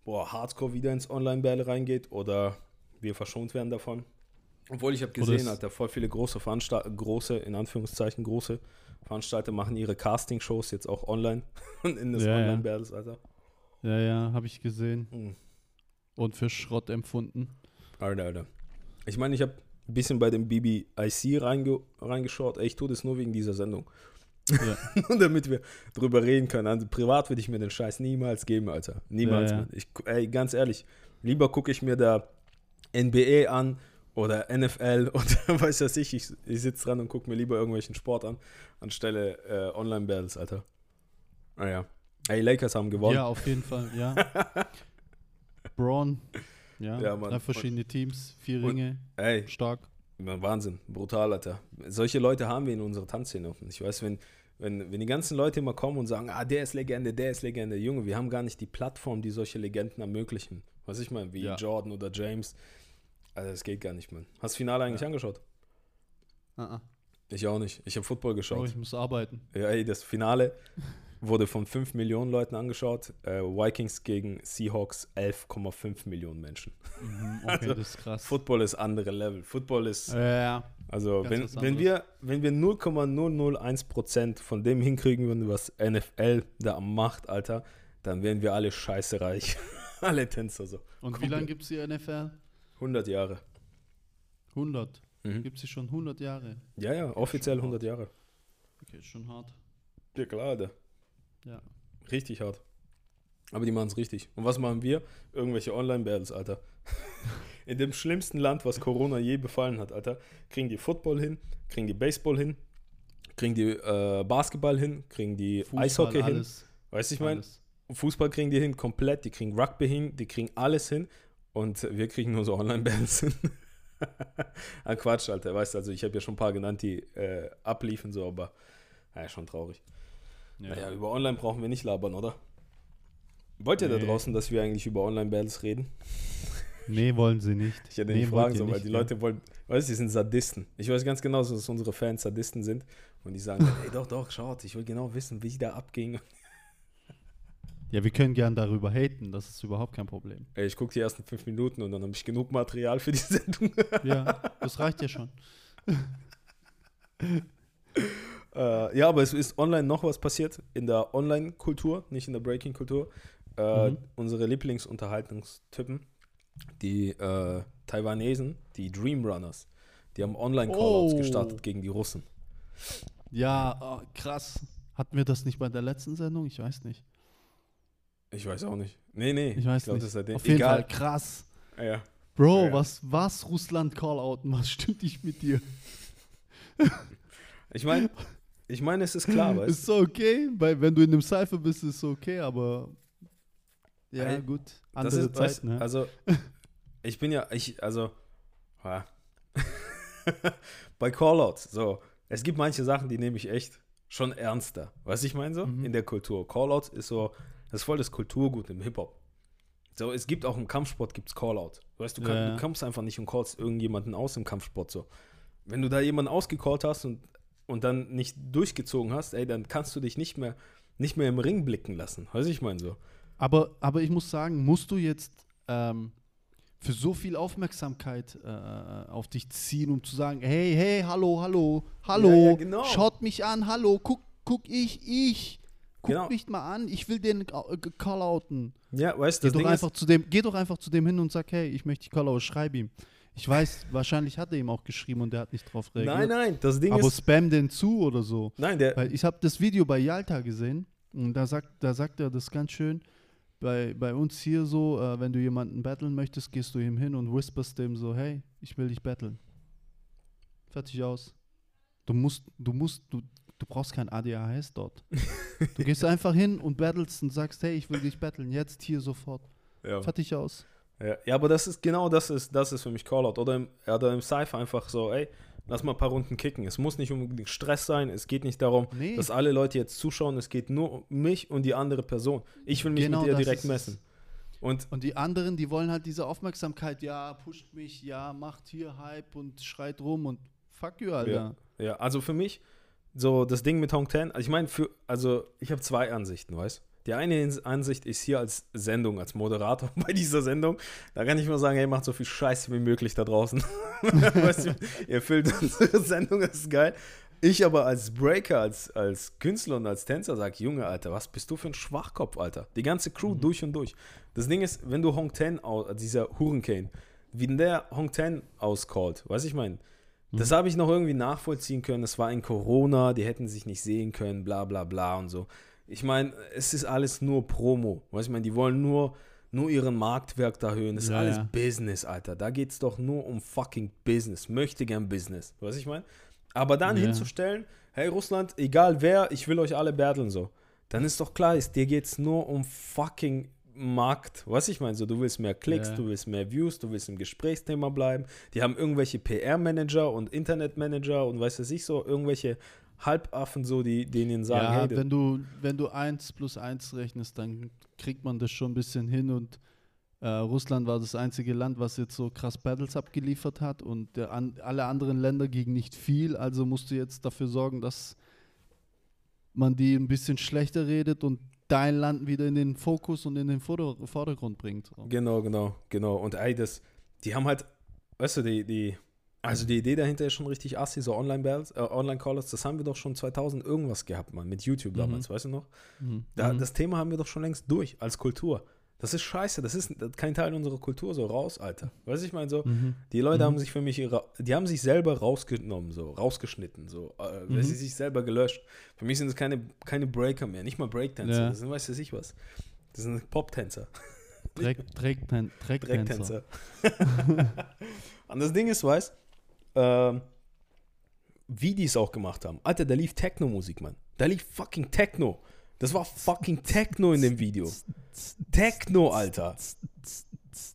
boah, hardcore wieder ins Online-Bälle reingeht oder wir verschont werden davon. Obwohl ich habe gesehen, es- Alter, voll viele große Veranstalter, große, in Anführungszeichen, große Veranstalter machen ihre Casting-Shows jetzt auch online *laughs* und in das ja. Online-Battles, Alter. Ja, ja, habe ich gesehen. Mhm. Und für Schrott empfunden. Alter, Alter. Ich meine, ich habe ein bisschen bei dem BBIC reinge reingeschaut. Ey, ich tue das nur wegen dieser Sendung. Ja. *laughs* Nur damit wir drüber reden können. Also privat würde ich mir den Scheiß niemals geben, Alter. Niemals. Ja, ja. Ich, ey, ganz ehrlich, lieber gucke ich mir da NBA an oder NFL *laughs* oder weiß was ich. Ich, ich sitze dran und gucke mir lieber irgendwelchen Sport an, anstelle äh, Online-Battles, Alter. Naja. Ey, Lakers haben gewonnen. Ja, auf jeden Fall, ja. *laughs* Braun, ja, Ja, Mann. drei verschiedene Teams, vier Und- Ringe, Ey, stark. Wahnsinn, brutal, Alter. Solche Leute haben wir in unserer Tanzszene. Und ich weiß, wenn, wenn, wenn die ganzen Leute immer kommen und sagen, ah, der ist Legende, der ist Legende, Junge, wir haben gar nicht die Plattform, die solche Legenden ermöglichen. Was ich meine, wie Ja. Jordan oder James. Also das geht gar nicht, Mann. Hast du das Finale eigentlich Ja. angeschaut? Ah, ah. Ich auch nicht. Ich habe Football Oh, geschaut. ich muss arbeiten. Ja, ey, das Finale *laughs* wurde von 5 Millionen Leuten angeschaut. Äh, Vikings gegen Seahawks 11,5 Millionen Menschen. Mhm, okay, *laughs* Also, das ist krass. Football ist andere Level. Football ist ja, ja. Also Ganz wenn, wenn wir, wenn wir 0,001% von dem hinkriegen würden, was NFL da macht, Alter, dann wären wir alle scheiße reich. *laughs* alle Tänzer so. Und wie Komplett. lange gibt es die NFL? 100 Jahre. 100. Mhm. Gibt es sie schon 100 Jahre? Ja, ja, offiziell schon 100 Jahre. Okay, ist schon hart. Ja, klar, Alter. Ja. Richtig hart. Aber die machen es richtig. Und was machen wir? Irgendwelche Online-Battles, Alter. *laughs* In dem schlimmsten Land, was Corona je befallen hat, Alter, kriegen die Football hin, kriegen die Baseball hin, kriegen die äh, Basketball hin, kriegen die Fußball, Eishockey hin. alles, Weißt du, ich meine. Fußball kriegen die hin, komplett, die kriegen Rugby hin, die kriegen alles hin und wir kriegen nur so Online-Bands hin. *laughs* ah, Quatsch, Alter, weißt du, also ich habe ja schon ein paar genannt, die äh, abliefen so, aber naja, schon traurig. Ja. Naja, über Online brauchen wir nicht labern, oder? Wollt ihr da Nee. draußen, dass wir eigentlich über Online-Battles reden? Nee, wollen sie nicht. Ich hätte nee, nicht fragen sollen, weil die ja. Leute wollen, weißt du, die sind Sadisten. Ich weiß ganz genau, dass unsere Fans Sadisten sind und die sagen, *laughs* ey, doch, doch, schaut, ich will genau wissen, wie da abging. *laughs* Ja, wir können gern darüber haten, das ist überhaupt kein Problem. Ey, ich gucke die ersten fünf Minuten und dann habe ich genug Material für die *laughs* Sendung. Ja, das reicht ja schon. Äh, ja, aber es ist online noch was passiert in der Online-Kultur, nicht in der Breaking-Kultur. Äh, Mhm. Unsere Lieblingsunterhaltungstypen, die äh, Taiwanesen, die Dream Runners, die haben Online-Callouts Oh. gestartet gegen die Russen. Ja, oh, krass. Hatten wir das nicht bei der letzten Sendung? Ich weiß nicht. Ich weiß auch nicht. Nee, nee. Ich weiß glaub, nicht. Das ist. Auf jeden Egal. Fall krass. Ja. Bro, Ja. was, was Russland Callouten? Was *laughs* stimmt nicht mit dir? Ich meine, ich meine, es ist klar, weißt Ist so okay, weil wenn du in einem Cypher bist, ist so okay, aber ja, Ey, gut. Andere ist, weißt, Zeit, ne? Also, *laughs* ich bin ja, ich, also, ja. *laughs* bei Callouts, so, es gibt manche Sachen, die nehme ich echt schon ernster. Weißt du, ich meine so? Mhm. In der Kultur. Callouts ist so, das ist voll das Kulturgut im Hip-Hop. So, es gibt auch im Kampfsport gibt's Callout. Weißt du, du, kann, ja. du kommst einfach nicht und callst irgendjemanden aus im Kampfsport so. Wenn du da jemanden ausgecallt hast und, und dann nicht durchgezogen hast, ey, dann kannst du dich nicht mehr, nicht mehr im Ring blicken lassen. Weißt du, ich meine so. Aber, aber ich muss sagen, musst du jetzt ähm, für so viel Aufmerksamkeit äh, auf dich ziehen, um zu sagen, hey, hey, hallo, hallo, hallo, Ja, ja, genau. schaut mich an, hallo, guck, guck ich, ich. Guck Genau. mich mal an, ich will den äh, callouten. Ja, weißt du, Geh das doch, Ding einfach zu dem, geh doch einfach zu dem hin und sag, hey, ich möchte dich callouten, schreib ihm. Ich weiß, wahrscheinlich hat er ihm auch geschrieben und der hat nicht drauf reagiert. nein, nein, das Ding Aber ist, spam den zu oder so. nein, der, Weil ich habe das Video bei Yalta gesehen und da sagt, da sagt er das ganz schön. Bei, bei uns hier so, äh, wenn du jemanden battlen möchtest, gehst du ihm hin und whisperst dem so, hey, ich will dich battlen. Fertig aus. Du musst, du musst, du, du brauchst kein ADHS dort. *laughs* du gehst einfach hin und battlest und sagst, hey, ich will dich battlen, jetzt hier sofort. ja. Fertig aus. Ja, ja, aber das ist genau das ist, das ist für mich Callout. Oder im, oder im Cypher einfach so, ey, lass mal ein paar Runden kicken. Es muss nicht unbedingt Stress sein, es geht nicht darum, Nee. dass alle Leute jetzt zuschauen, es geht nur um mich und die andere Person. Ich will mich Genau mit dir direkt messen. Und Und die anderen, die wollen halt diese Aufmerksamkeit, ja, pusht mich, ja, macht hier Hype und schreit rum und fuck you, Alter. ja, also für mich, so das Ding mit Hong Ten, also ich meine, für, also ich habe zwei Ansichten, weißt Die eine Ansicht ist hier als Sendung, als Moderator *laughs* bei dieser Sendung. Da kann ich nur sagen, hey, macht so viel Scheiße wie möglich da draußen. *laughs* weißt du, ihr füllt unsere Sendung, das ist geil. Ich aber als Breaker, als, als Künstler und als Tänzer sage, Junge, Alter, was bist du für ein Schwachkopf, Alter? Die ganze Crew durch und durch. Das Ding ist, wenn du Hong Ten, dieser Hurricane, wie der Hong Ten auscallt, weißt du, ich meine, das habe ich noch irgendwie nachvollziehen können. Es war in Corona, die hätten sich nicht sehen können, bla bla bla und so. Ich meine, es ist alles nur Promo. Weißt du, ich meine, die wollen nur, nur ihren Marktwert erhöhen. Das ist Ja, alles ja. Business, Alter. Da geht es doch nur um fucking Business. Möchte gern Business. Weißt du, ich meine? Aber dann Ja. hinzustellen, hey Russland, egal wer, ich will euch alle battlen so. Dann ist doch klar, ist, dir geht es nur um fucking Markt. Was ich meine, so du willst mehr Klicks, Ja. du willst mehr Views, du willst im Gesprächsthema bleiben. Die haben irgendwelche PR-Manager und Internetmanager und weiß was ich so, irgendwelche Halbaffen so, die denen sagen, ja, hey, wenn du, wenn du 1 plus 1 rechnest, dann kriegt man das schon ein bisschen hin und äh, Russland war das einzige Land, was jetzt so krass Battles abgeliefert hat und der, an, alle anderen Länder gegen nicht viel, also musst du jetzt dafür sorgen, dass man die ein bisschen schlechter redet und dein Land wieder in den Fokus und in den Vorder Vordergrund bringt. Genau, genau, genau. Und ey, das, die haben halt, weißt du, die, die, also die Idee dahinter ist schon richtig assi, so Online-Callers, äh, Online-Callers, das haben wir doch schon 2000 irgendwas gehabt, Mann, mit YouTube damals, weißt du noch? Mhm. Da, Mhm. Das Thema haben wir doch schon längst durch, als Kultur. Das ist scheiße, das ist kein Teil unserer Kultur, so raus, Alter. Weißt du, ich meine so, Mhm. die Leute Mhm. haben sich für mich, ihre, die haben sich selber rausgenommen, so, rausgeschnitten, so, äh, Mhm. sie sich selber gelöscht. Für mich sind es keine, keine Breaker mehr, nicht mal Breaktänzer, Ja. das sind, weißt du, ich was. Das sind Pop-Tänzer. Dreck, Drecktän- *laughs* Drecktänzer. Drecktänzer. *laughs* Und das Ding ist, weißt ähm, wie die es auch gemacht haben. Alter, da lief Techno-Musik, Mann. Da lief fucking Techno. Das war fucking Techno in dem Video. Techno, Alter.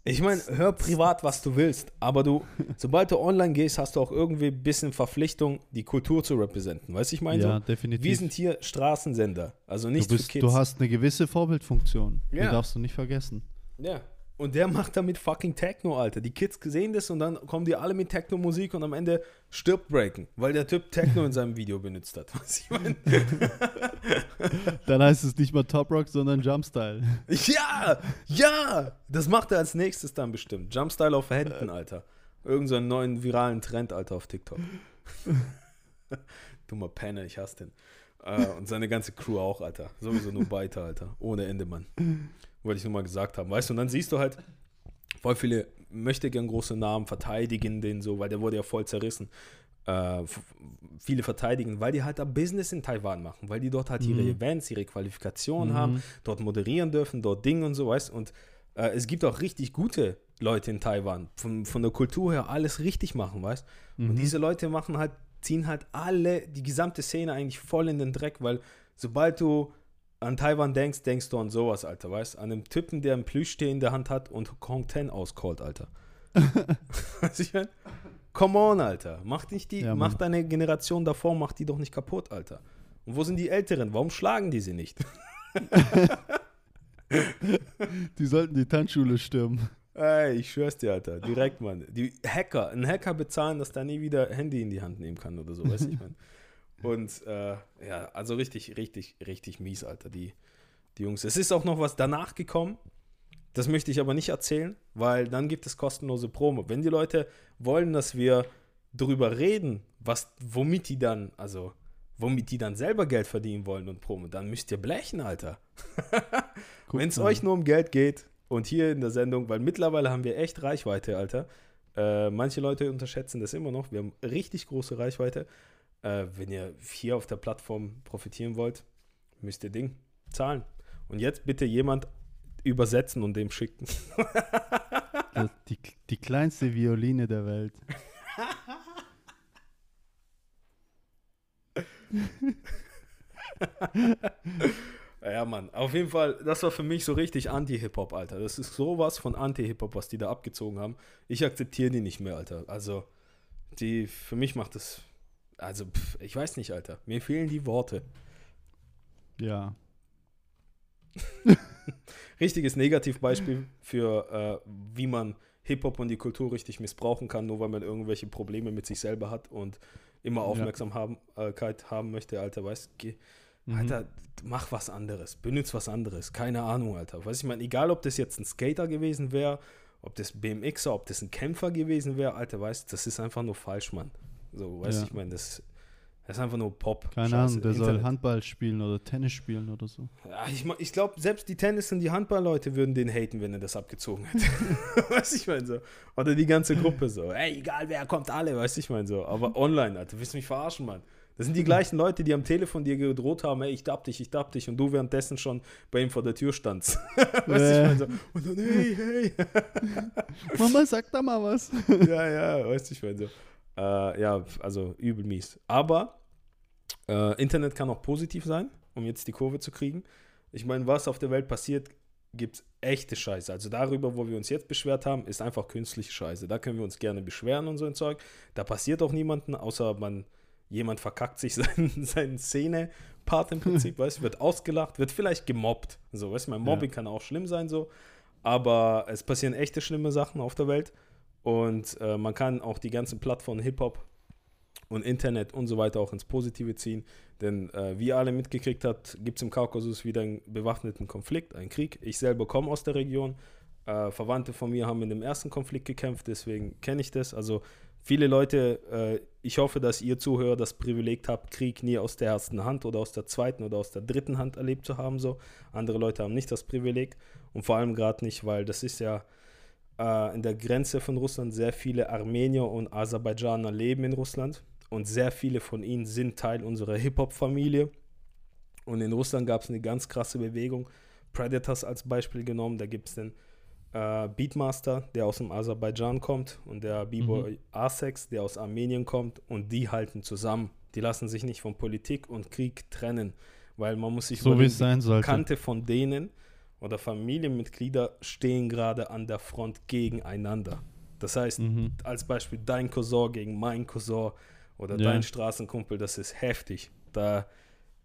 Ich meine, hör privat, was du willst, aber du, sobald du online gehst, hast du auch irgendwie ein bisschen Verpflichtung, die Kultur zu repräsentieren. Weißt du, ich meine, Ja, so, definitiv. wir sind hier Straßensender, also nicht du, bist, für Kids. du hast eine gewisse Vorbildfunktion. Ja. Die darfst du nicht vergessen. Ja. Und der *laughs* macht damit fucking Techno, Alter. Die Kids sehen das und dann kommen die alle mit Techno-Musik und am Ende stirbt Breaken, weil der Typ Techno in seinem Video benutzt hat. *laughs* Was ich meine? *laughs* Dann heißt es nicht mal Top Rock, sondern Jumpstyle. Ja! Ja! Das macht er als nächstes dann bestimmt. Jumpstyle auf Händen, Alter. Irgend so einen neuen viralen Trend, Alter, auf TikTok. Dummer Penner, ich hasse den. Äh, und seine ganze Crew auch, Alter. Sowieso nur weiter, Alter. Ohne Ende, Mann. Wollte ich nur mal gesagt haben. Weißt du, und dann siehst du halt, voll viele möchte gern große Namen verteidigen den so, weil der wurde ja voll zerrissen. Äh, viele verteidigen, weil die halt da Business in Taiwan machen, weil die dort halt ihre Mhm. Events, ihre Qualifikationen Mhm. haben, dort moderieren dürfen, dort Dinge und so, weißt Und äh, es gibt auch richtig gute Leute in Taiwan, von, von der Kultur her alles richtig machen, weißt Und Mhm. diese Leute machen halt, ziehen halt alle, die gesamte Szene eigentlich voll in den Dreck, weil sobald du an Taiwan denkst, denkst du an sowas, Alter, weißt An einem Typen, der einen Plüschtier in der Hand hat und Hong Ten auscallt, Alter. *laughs* Weißt du, ich mein? Come on, Alter. Mach nicht die, Ja, mach deine Generation davor, mach die doch nicht kaputt, Alter. Und wo sind die Älteren? Warum schlagen die sie nicht? *laughs* Die sollten die Tanzschule stürmen. Ey, ich schwör's dir, Alter. Direkt, Mann. Die Hacker, einen Hacker bezahlen, dass der nie wieder Handy in die Hand nehmen kann oder so, weißt du, ich mein. *laughs* Und äh, ja, also richtig, richtig, richtig mies, Alter, die, die Jungs. Es ist auch noch was danach gekommen. Das möchte ich aber nicht erzählen, weil dann gibt es kostenlose Promo. Wenn die Leute wollen, dass wir darüber reden, was, womit die dann, also womit die dann selber Geld verdienen wollen und Promo, dann müsst ihr blechen, Alter. *laughs* Wenn es euch nur um Geld geht und hier in der Sendung, weil mittlerweile haben wir echt Reichweite, Alter. Äh, manche Leute unterschätzen das immer noch. Wir haben richtig große Reichweite. Äh, wenn ihr hier auf der Plattform profitieren wollt, müsst ihr Ding zahlen. Und jetzt bitte jemand übersetzen und dem schicken. *laughs* Die, die kleinste Violine der Welt. *laughs* *laughs* Ja, Mann. Auf jeden Fall, das war für mich so richtig Anti-Hip-Hop, Alter. Das ist sowas von Anti-Hip-Hop, was die da abgezogen haben. Ich akzeptiere die nicht mehr, Alter. Also, die, für mich macht das, also, pff, ich weiß nicht, Alter. Mir fehlen die Worte. Ja. *laughs* Richtiges Negativbeispiel für, äh, wie man Hip-Hop und die Kultur richtig missbrauchen kann, nur weil man irgendwelche Probleme mit sich selber hat und immer Ja. Aufmerksamkeit haben möchte, Alter. Weißt geh, Mhm. Alter, mach was anderes, benutz was anderes, keine Ahnung, Alter. Weiß ich meine, egal ob das jetzt ein Skater gewesen wäre, ob das BMXer, ob das ein Kämpfer gewesen wäre, Alter, weißt du, das ist einfach nur falsch, Mann. So, weißt du, Ja. ich meine, das, das ist einfach nur Pop. Keine Scheiße, Ahnung, der soll Internet. Handball spielen oder Tennis spielen oder so. Ja, ich ich glaube, selbst die Tennis- und die Handballleute würden den haten, wenn er das abgezogen hätte. *laughs* weißt du, ich meine so. Oder die ganze Gruppe so. Ey, egal wer kommt, alle, weißt du, ich meine so. Aber online, Alter, willst du mich verarschen, Mann? Das sind die gleichen Leute, die am Telefon dir gedroht haben, ey, ich dapp dich, ich dapp dich. Und du währenddessen schon bei ihm vor der Tür standst. *laughs* weißt du, ich meine so. Und dann, hey, hey. *laughs* Mama, sag da mal was. *laughs* ja, ja, weißt du, ich meine so. Äh, ja, also übel mies. Aber äh, Internet kann auch positiv sein, um jetzt die Kurve zu kriegen. Ich meine, was auf der Welt passiert, gibt es echte Scheiße. Also darüber, wo wir uns jetzt beschwert haben, ist einfach künstliche Scheiße. Da können wir uns gerne beschweren und so ein Zeug. Da passiert auch niemanden, außer man, jemand verkackt sich seinen, *laughs* seinen Szene-Part im Prinzip, *laughs* weißt du, wird ausgelacht, wird vielleicht gemobbt. So, weißt du, mein Mobbing kann auch schlimm sein, so. Aber es passieren echte schlimme Sachen auf der Welt. Und äh, man kann auch die ganzen Plattformen Hip-Hop und Internet und so weiter auch ins Positive ziehen. Denn äh, wie ihr alle mitgekriegt habt, gibt es im Kaukasus wieder einen bewaffneten Konflikt, einen Krieg. Ich selber komme aus der Region. Äh, Verwandte von mir haben in dem ersten Konflikt gekämpft, deswegen kenne ich das. Also viele Leute, äh, ich hoffe, dass ihr Zuhörer das Privileg habt, Krieg nie aus der ersten Hand oder aus der zweiten oder aus der dritten Hand erlebt zu haben. So. Andere Leute haben nicht das Privileg und vor allem gerade nicht, weil das ist ja äh, in der Grenze von Russland sehr viele Armenier und Aserbaidschaner leben in Russland und sehr viele von ihnen sind Teil unserer Hip-Hop-Familie. Und in Russland gab es eine ganz krasse Bewegung. Predators als Beispiel genommen, da gibt es den äh, Beatmaster, der aus dem Aserbaidschan kommt und der B-Boy Asex, der aus Armenien kommt und die halten zusammen. Die lassen sich nicht von Politik und Krieg trennen, weil man muss sich So wie es sein sollte. Kante von denen oder Familienmitglieder stehen gerade an der Front gegeneinander. Das heißt, Mhm. als Beispiel dein Cousin gegen mein Cousin oder Ja. dein Straßenkumpel, das ist heftig. Da,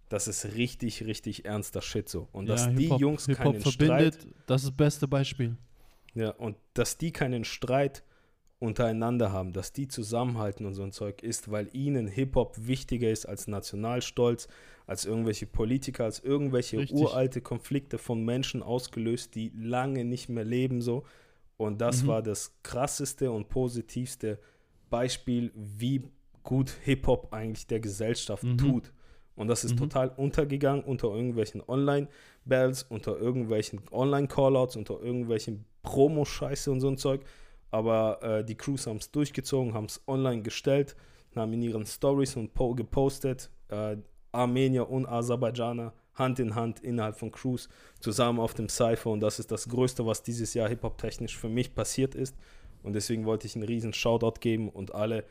das ist richtig, richtig ernster Shit so. Und dass ja, die Hip-Hop- Jungs Hip-Hop keinen verbindet, Streit, das ist das beste Beispiel. Ja, und dass die keinen Streit untereinander haben, dass die zusammenhalten und so ein Zeug ist, weil ihnen Hip-Hop wichtiger ist als Nationalstolz, als irgendwelche Politiker, als irgendwelche Richtig. uralte Konflikte von Menschen ausgelöst, die lange nicht mehr leben so. Und das Mhm. war das krasseste und positivste Beispiel, wie gut Hip-Hop eigentlich der Gesellschaft Mhm. tut. Und das ist Mhm. total untergegangen unter irgendwelchen Online-Bells, unter irgendwelchen Online-Callouts, unter irgendwelchen Promo-Scheiße und so ein Zeug. Aber äh, die Crews haben es durchgezogen, haben es online gestellt, haben in ihren Stories und po gepostet, äh, Armenier und Aserbaidschaner Hand in Hand innerhalb von Crews zusammen auf dem Cypher und das ist das Größte, was dieses Jahr Hip-Hop-technisch für mich passiert ist. Und deswegen wollte ich einen riesen Shoutout geben und alle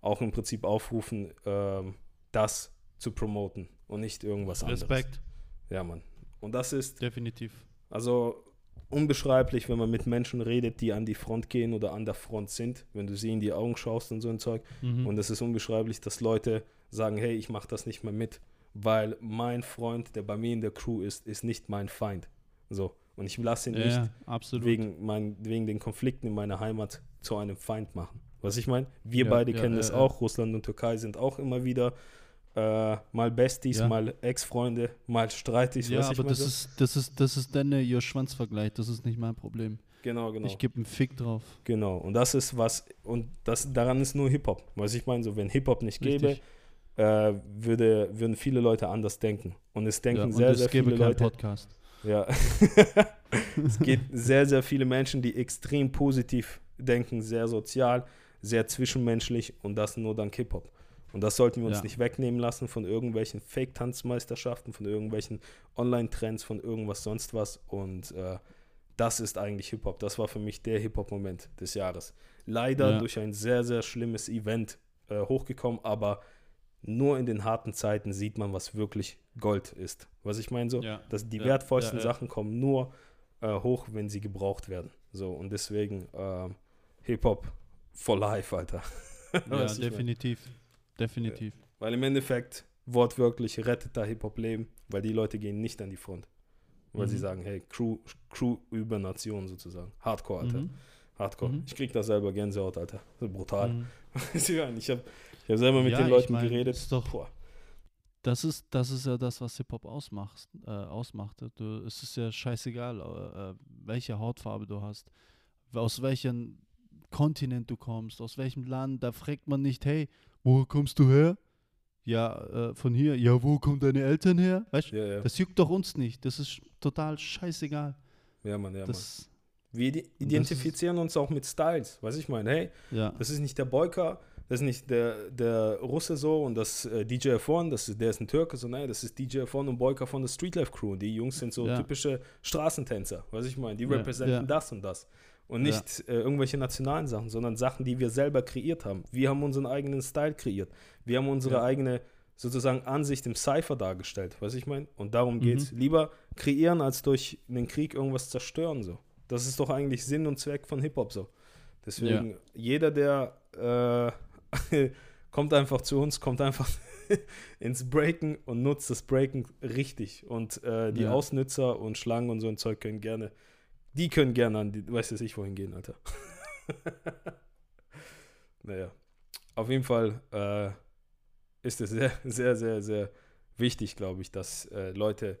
auch im Prinzip aufrufen, ähm, das zu promoten und nicht irgendwas anderes. Respekt, Ja, Mann. Und das ist definitiv. also unbeschreiblich, wenn man mit Menschen redet, die an die Front gehen oder an der Front sind, wenn du sie in die Augen schaust und so ein Zeug. Mhm. Und es ist unbeschreiblich, dass Leute sagen, hey, ich mache das nicht mehr mit, weil mein Freund, der bei mir in der Crew ist, ist nicht mein Feind. So. Und ich lasse ihn ja, nicht absolut. wegen, mein, wegen den Konflikten in meiner Heimat zu einem Feind machen. Was ich meine? Wir Ja, beide ja, kennen ja. auch. Russland und Türkei sind auch immer wieder äh, mal Besties, Ja. mal Ex-Freunde, mal Streitig. ja, aber das so? ist, das ist, das ist dann ihr Schwanzvergleich, das ist nicht mein Problem. Genau, genau. Ich gebe einen Fick drauf. Genau. Und das ist was, und das daran ist nur Hip-Hop. Was ich meine, so wenn Hip-Hop nicht gäbe, äh, würde, würden viele Leute anders denken. Und es denken ja, und sehr, es sehr gäbe viele keinen Leute. Podcast. Ja. *laughs* es gibt sehr, sehr viele Menschen, die extrem positiv denken, sehr sozial, sehr zwischenmenschlich und das nur dank Hip-Hop. Und das sollten wir uns Ja. nicht wegnehmen lassen von irgendwelchen Fake-Tanzmeisterschaften, von irgendwelchen Online-Trends, von irgendwas sonst was. Und äh, das ist eigentlich Hip-Hop. Das war für mich der Hip-Hop-Moment des Jahres. Leider Ja. durch ein sehr, sehr schlimmes Event äh, hochgekommen, aber nur in den harten Zeiten sieht man, was wirklich Gold ist. Was ich meine so? Ja. dass die wertvollsten. Sachen kommen nur äh, hoch, wenn sie gebraucht werden. So, und deswegen äh, Hip-Hop for life, Alter. *laughs* Ja, ich mein? Definitiv. Definitiv. Weil im Endeffekt wortwörtlich rettet da Hip-Hop Leben, weil die Leute gehen nicht an die Front. Weil sie Mhm. sagen, hey, Crew, Crew über Nation sozusagen. Hardcore, Alter. Mhm. Hardcore. Mhm. Ich krieg da selber Gänsehaut, Alter. Brutal. Mhm. *laughs* Ich habe ich hab selber mit Ja, den ich Leuten mein, geredet. ist doch- Boah. Das ist, das ist ja das, was Hip-Hop ausmacht. Äh, ausmacht. Du, es ist ja scheißegal, äh, welche Hautfarbe du hast, aus welchem Kontinent du kommst, aus welchem Land. Da fragt man nicht, hey, wo kommst du her? Ja, äh, von hier. Ja, wo kommen deine Eltern her? Weißt du? Ja, ja. Das juckt doch uns nicht. Das ist total scheißegal. ja, Mann, ja, Mann. Das, Wir ide- identifizieren uns auch mit Styles. Was ich meine, hey, ja. Das ist nicht der Boyka, das ist nicht der, der Russe so und das äh, DJ F1, das ist, der ist ein Türke, so nein, das ist DJ F1 und Boyka von der Streetlife Crew. Und die Jungs sind so typische Straßentänzer, was ich meine. Die repräsentieren das und das. Und Ja. nicht äh, irgendwelche nationalen Sachen, sondern Sachen, die wir selber kreiert haben. Wir haben unseren eigenen Style kreiert. Wir haben unsere Ja. eigene sozusagen Ansicht im Cypher dargestellt, was ich meine. Und darum Mhm. geht es. Lieber kreieren, als durch den Krieg irgendwas zerstören. So. Das ist doch eigentlich Sinn und Zweck von Hip-Hop so. Deswegen, jeder, der äh, *laughs* kommt einfach zu uns, kommt einfach *laughs* ins Breaken und nutzt das Breaken richtig. Und äh, die Ja. Ausnützer und Schlangen und so ein Zeug können gerne, die können gerne an die, weiß ich wohin gehen, Alter. *laughs* naja, auf jeden Fall äh, ist es sehr, sehr, sehr, sehr wichtig, glaube ich, dass äh, Leute,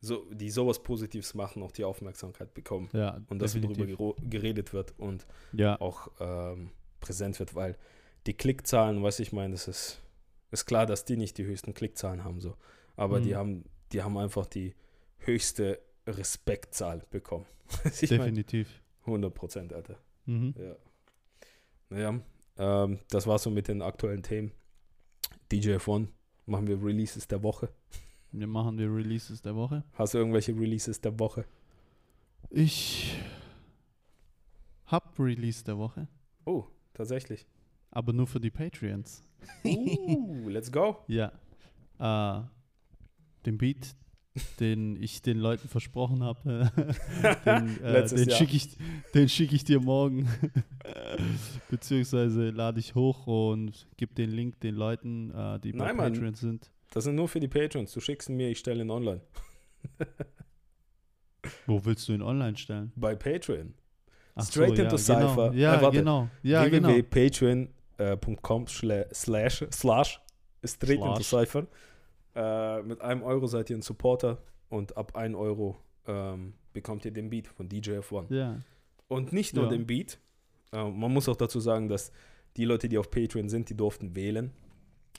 so, die sowas Positives machen, auch die Aufmerksamkeit bekommen. ja, Und dass darüber geredet wird und Ja, auch ähm, präsent wird, weil die Klickzahlen, was ich meine, das ist, ist klar, dass die nicht die höchsten Klickzahlen haben, so. Aber die Mhm. haben, die haben einfach die höchste Respektzahl bekommen. *laughs* Definitiv. 100 Prozent, Alter. Mhm. Ja. Naja, ähm, das war's so mit den aktuellen Themen. DJ F1, machen wir Releases der Woche. Wir machen die Releases der Woche. Hast du irgendwelche Releases der Woche? Ich hab Release der Woche, Oh, tatsächlich. aber nur für die Patreons. Uh, let's go. *laughs* Ja. Äh, den Beat, den ich den Leuten versprochen habe, *laughs* den, *laughs* äh, den schicke ich, den schick ich dir morgen. *laughs* Beziehungsweise lade ich hoch und gebe den Link den Leuten, äh, die bei Nein, Mann. Patreon sind. Das sind nur für die Patrons. Du schickst ihn mir, ich stelle ihn online. Wo willst du ihn online stellen? Bei Patreon. Ach Straight into genau. Cypher. Ja, Äh, genau. Ja, genau. www.patreon.com slash, slash straight into. Cypher. Äh, mit einem Euro seid ihr ein Supporter und ab 1 Euro ähm, bekommt ihr den Beat von DJ F1. Ja. Und nicht nur Ja. den Beat. Äh, man muss auch dazu sagen, dass die Leute, die auf Patreon sind, die durften wählen.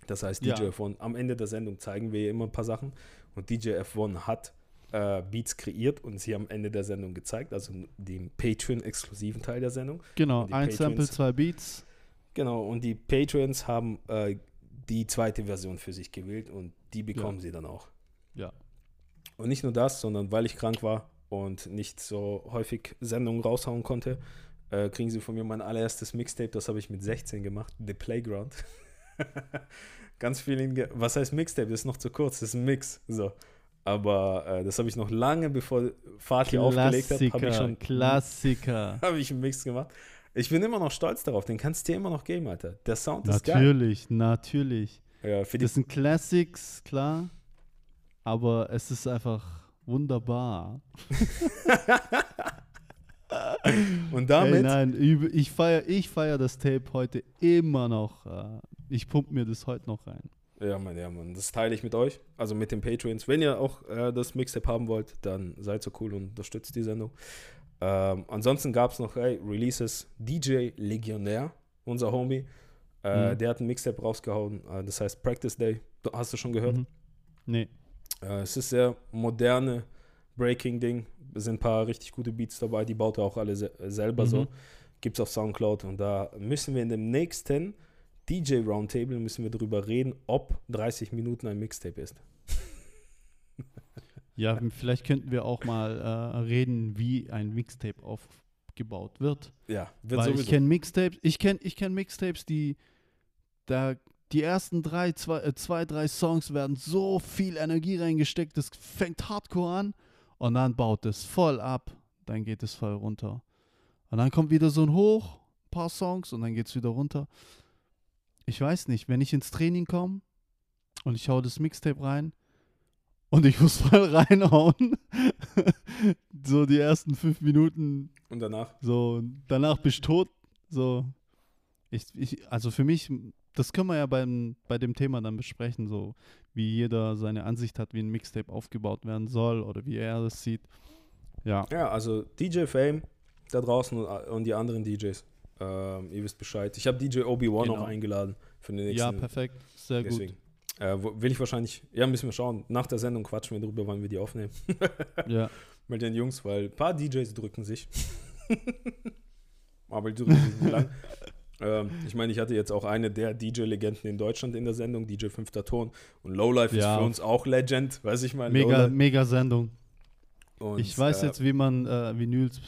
Das heißt, DJ Ja. F1, am Ende der Sendung zeigen wir immer ein paar Sachen. Und DJ F1 hat äh, Beats kreiert und sie am Ende der Sendung gezeigt, also den Patreon-exklusiven Teil der Sendung. Genau, ein Sample, Patrons- zwei Beats. Genau, und die Patreons haben äh, die zweite Version für sich gewählt und die bekommen sie dann auch. Ja. Und nicht nur das, sondern weil ich krank war und nicht so häufig Sendungen raushauen konnte, äh, kriegen sie von mir mein allererstes Mixtape, das habe ich mit 16 gemacht, The Playground. *laughs* Ganz viel, in was heißt Mixtape? Das ist noch zu kurz, das ist ein Mix. So. Aber äh, das habe ich noch lange bevor Fatih aufgelegt hat, habe ich schon Klassiker. *laughs* habe ich einen Mix gemacht. Ich bin immer noch stolz darauf, den kannst du dir immer noch geben, Alter. Der Sound ist geil. Natürlich, natürlich. Ja, Das sind Classics, klar. Aber es ist einfach wunderbar. *laughs* und Ey, damit, nein, üb- ich feiere ich feier das Tape heute immer noch. äh, Ich pump mir das heute noch rein. ja, Mann, ja, Mann, das teile ich mit euch, also mit den Patreons. Wenn ihr auch äh, das Mixtape haben wollt, dann seid so cool und unterstützt die Sendung. Ähm, ansonsten gab es noch ey, Releases. DJ Legionär, unser Homie, Äh, Mhm. Der hat ein Mixtape rausgehauen, äh, das heißt Practice Day. Hast du schon gehört? Mhm. Nee. Äh, es ist sehr moderne Breaking-Ding. Es sind ein paar richtig gute Beats dabei, die baut er auch alle se selber so. Mhm. Gibt es auf Soundcloud und da müssen wir in dem nächsten DJ Roundtable müssen wir darüber reden, ob 30 Minuten ein Mixtape ist. Ja, vielleicht könnten wir auch mal äh, reden, wie ein Mixtape aufgebaut wird. Ja, wird Weil ich sowieso. kenne Mixtapes, ich kenne ich kenn Mixtapes, die da die ersten drei, zwei, äh, zwei, drei Songs werden so viel Energie reingesteckt, das fängt hardcore an und dann baut es voll ab, dann geht es voll runter. Und dann kommt wieder so ein Hoch, ein paar Songs und dann geht es wieder runter. Ich weiß nicht, wenn ich ins Training komme und ich hau das Mixtape rein und ich muss voll reinhauen, *laughs* so die ersten fünf Minuten und danach? so, danach bist du tot. So, ich, ich, also für mich, das können wir ja beim, bei dem Thema dann besprechen, so wie jeder seine Ansicht hat, wie ein Mixtape aufgebaut werden soll oder wie er das sieht. Ja, Ja, also DJ Fame da draußen und, die anderen DJs. Ähm, ihr wisst Bescheid. Ich habe DJ Obi-Wan Genau. auch eingeladen für den nächsten. ja, perfekt, sehr gut. Äh, will ich wahrscheinlich, ja, müssen wir schauen. Nach der Sendung quatschen wir drüber, wann wir die aufnehmen. Ja, *laughs* Mit den Jungs, weil ein paar DJs drücken sich. *laughs* Aber die drücken sich nicht lang. Ähm, ich meine, ich hatte jetzt auch eine der DJ-Legenden in Deutschland in der Sendung, DJ Fünfter Ton. Und Lowlife Ja. ist für uns auch Legend, weiß ich mal. mega, Lowlife. mega Sendung. Und, ich weiß äh, jetzt, wie man äh, Vinyls,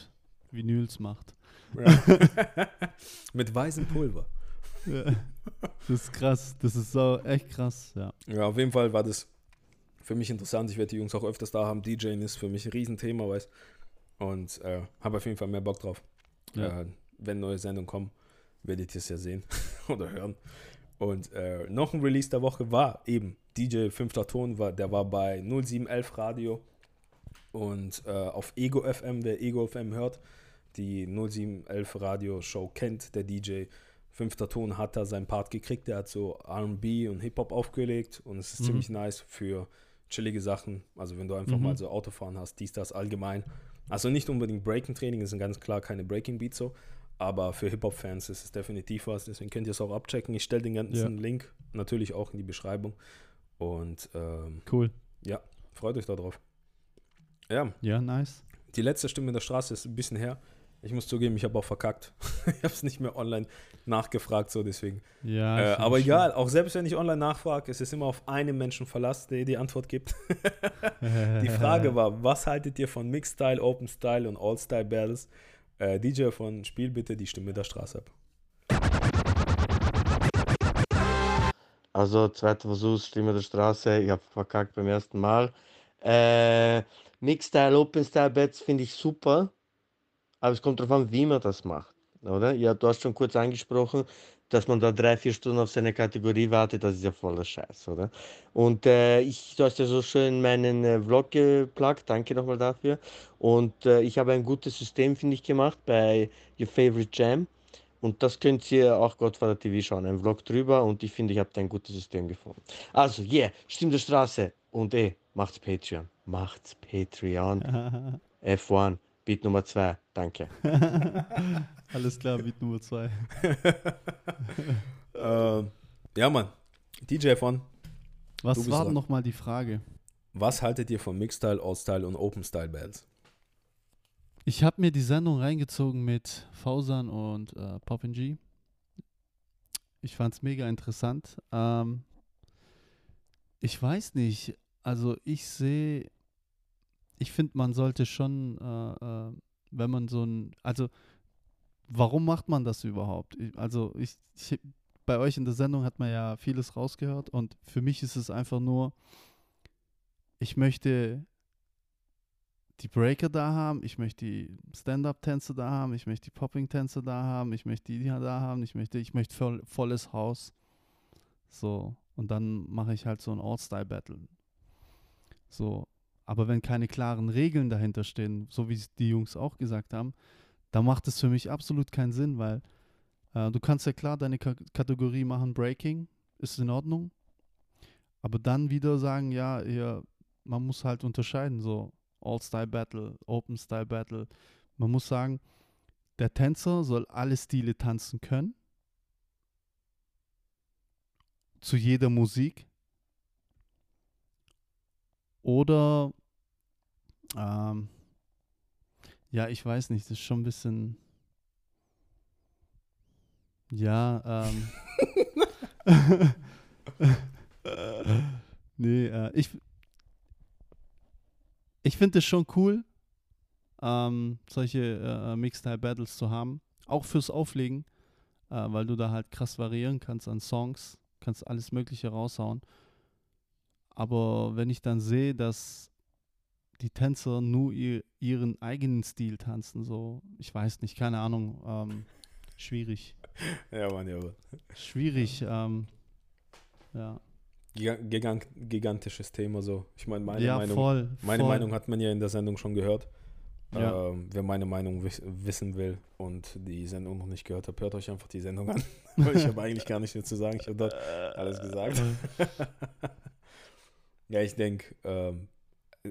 Vinyls macht. Ja. *laughs* Mit weißem Pulver. *laughs* Das ist krass, das ist so echt krass, ja. Ja, auf jeden Fall war das für mich interessant. Ich werde die Jungs auch öfters da haben. DJing ist für mich ein Riesenthema, weiß. Und äh, habe auf jeden Fall mehr Bock drauf. Ja. Äh, wenn neue Sendungen kommen, werdet ihr es ja sehen *laughs* oder hören. Und äh, noch ein Release der Woche war eben DJ 5. Ton, war, der war bei 0711 Radio und äh, auf Ego FM, wer Ego FM hört, die 0711 Radio Show kennt, der DJ 5. Ton hat da seinen Part gekriegt, der hat so R&B und Hip-Hop aufgelegt und es ist Mhm. ziemlich nice für chillige Sachen, also wenn du einfach Mhm. mal so Autofahren hast, dies, das allgemein. Also nicht unbedingt Breaking-Training, ist ganz klar keine Breaking-Beats so, aber für Hip-Hop-Fans ist es definitiv was, deswegen könnt ihr es auch abchecken. Ich stelle den ganzen Link natürlich auch in die Beschreibung und ähm, Cool. freut euch darauf. Ja, Ja, nice. die letzte Stimme der Straße ist ein bisschen her. Ich muss zugeben, ich habe auch verkackt. *laughs* ich habe es nicht mehr online nachgefragt, so deswegen. Ja, Äh, aber find egal, auch selbst wenn ich online nachfrage, es ist immer auf einen Menschen Verlass, der die Antwort gibt. schon. *laughs* Die Frage war, was haltet ihr von Mixed-Style, Open-Style und All-Style-Battles? Äh, DJ von Spiel bitte die Stimme der Straße ab. Also zweiter Versuch, Stimme der Straße. Ich habe verkackt beim ersten Mal. Äh, Mixstyle, Open Style Bets finde ich super. Aber es kommt darauf an, wie man das macht. Oder? Ja, du hast schon kurz angesprochen, dass man da drei, vier Stunden auf seine Kategorie wartet. Das ist ja voller Scheiß, oder? Und äh, ich, du hast ja so schön meinen äh, Vlog geplagt. Danke nochmal dafür. Und äh, ich habe ein gutes System, finde ich, gemacht bei Your Favorite Jam. Und das könnt ihr auch Gottvater TV schauen, ein Vlog drüber und ich finde, ich habe da ein gutes System gefunden. Also, yeah, Stimme der Straße und eh, macht's Patreon. Macht's Patreon. *laughs* F1, Beat Nummer 2, danke. *laughs* Alles klar, Beat Nummer 2. *laughs* Ähm, ja, Mann. DJ von, Was war denn nochmal die Frage? was haltet ihr von Mixed-Style, All-Style und Open-Style-Battles? Ich habe mir die Sendung reingezogen mit Fausan und äh, Poppin G. Ich fand es mega interessant. Ähm, ich weiß nicht, also ich sehe, ich finde, man sollte schon, äh, äh, wenn man so ein, also warum macht man das überhaupt? Ich, also ich, ich, bei euch in der Sendung hat man ja vieles rausgehört und für mich ist es einfach nur, ich möchte die Breaker da haben, ich möchte die Stand-Up-Tänze da haben, ich möchte die Popping-Tänze da haben, ich möchte die da haben, ich möchte, ich möchte voll, volles Haus. So, und dann mache ich halt so ein All-Style-Battle. So, aber wenn keine klaren Regeln dahinter stehen, so wie die Jungs auch gesagt haben, dann macht es für mich absolut keinen Sinn, weil äh, du kannst ja klar deine Ka Kategorie machen, Breaking, ist in Ordnung. Aber dann wieder sagen, ja, hier, man muss halt unterscheiden, so All-Style-Battle, Open-Style-Battle. Man muss sagen, der Tänzer soll alle Stile tanzen können. zu jeder Musik. Oder ähm, ja, ich weiß nicht, das ist schon ein bisschen. Ja, ähm. *laughs* nee, äh, ich. Ich finde es schon cool, ähm, solche äh, Mixstyle-Battles zu haben. Auch fürs Auflegen, äh, weil du da halt krass variieren kannst an Songs, kannst alles Mögliche raushauen. Aber wenn ich dann sehe, dass die Tänzer nur ihr, ihren eigenen Stil tanzen, so, ich weiß nicht, keine Ahnung, ähm, schwierig. *laughs* Ja, Mann, ja. Mann. Schwierig, ähm, ja. Giga- Gigant, gigantisches Thema so. Ich meine, meine, ja, Meinung, voll. meine voll. Meinung hat man ja in der Sendung schon gehört. Ja. Ähm, wer meine Meinung wiss wissen will und die Sendung noch nicht gehört hat, hört euch einfach die Sendung an. *laughs* Ich habe eigentlich gar nichts mehr zu sagen. Ich habe dort alles gesagt. *laughs* ja, ich denke, ähm,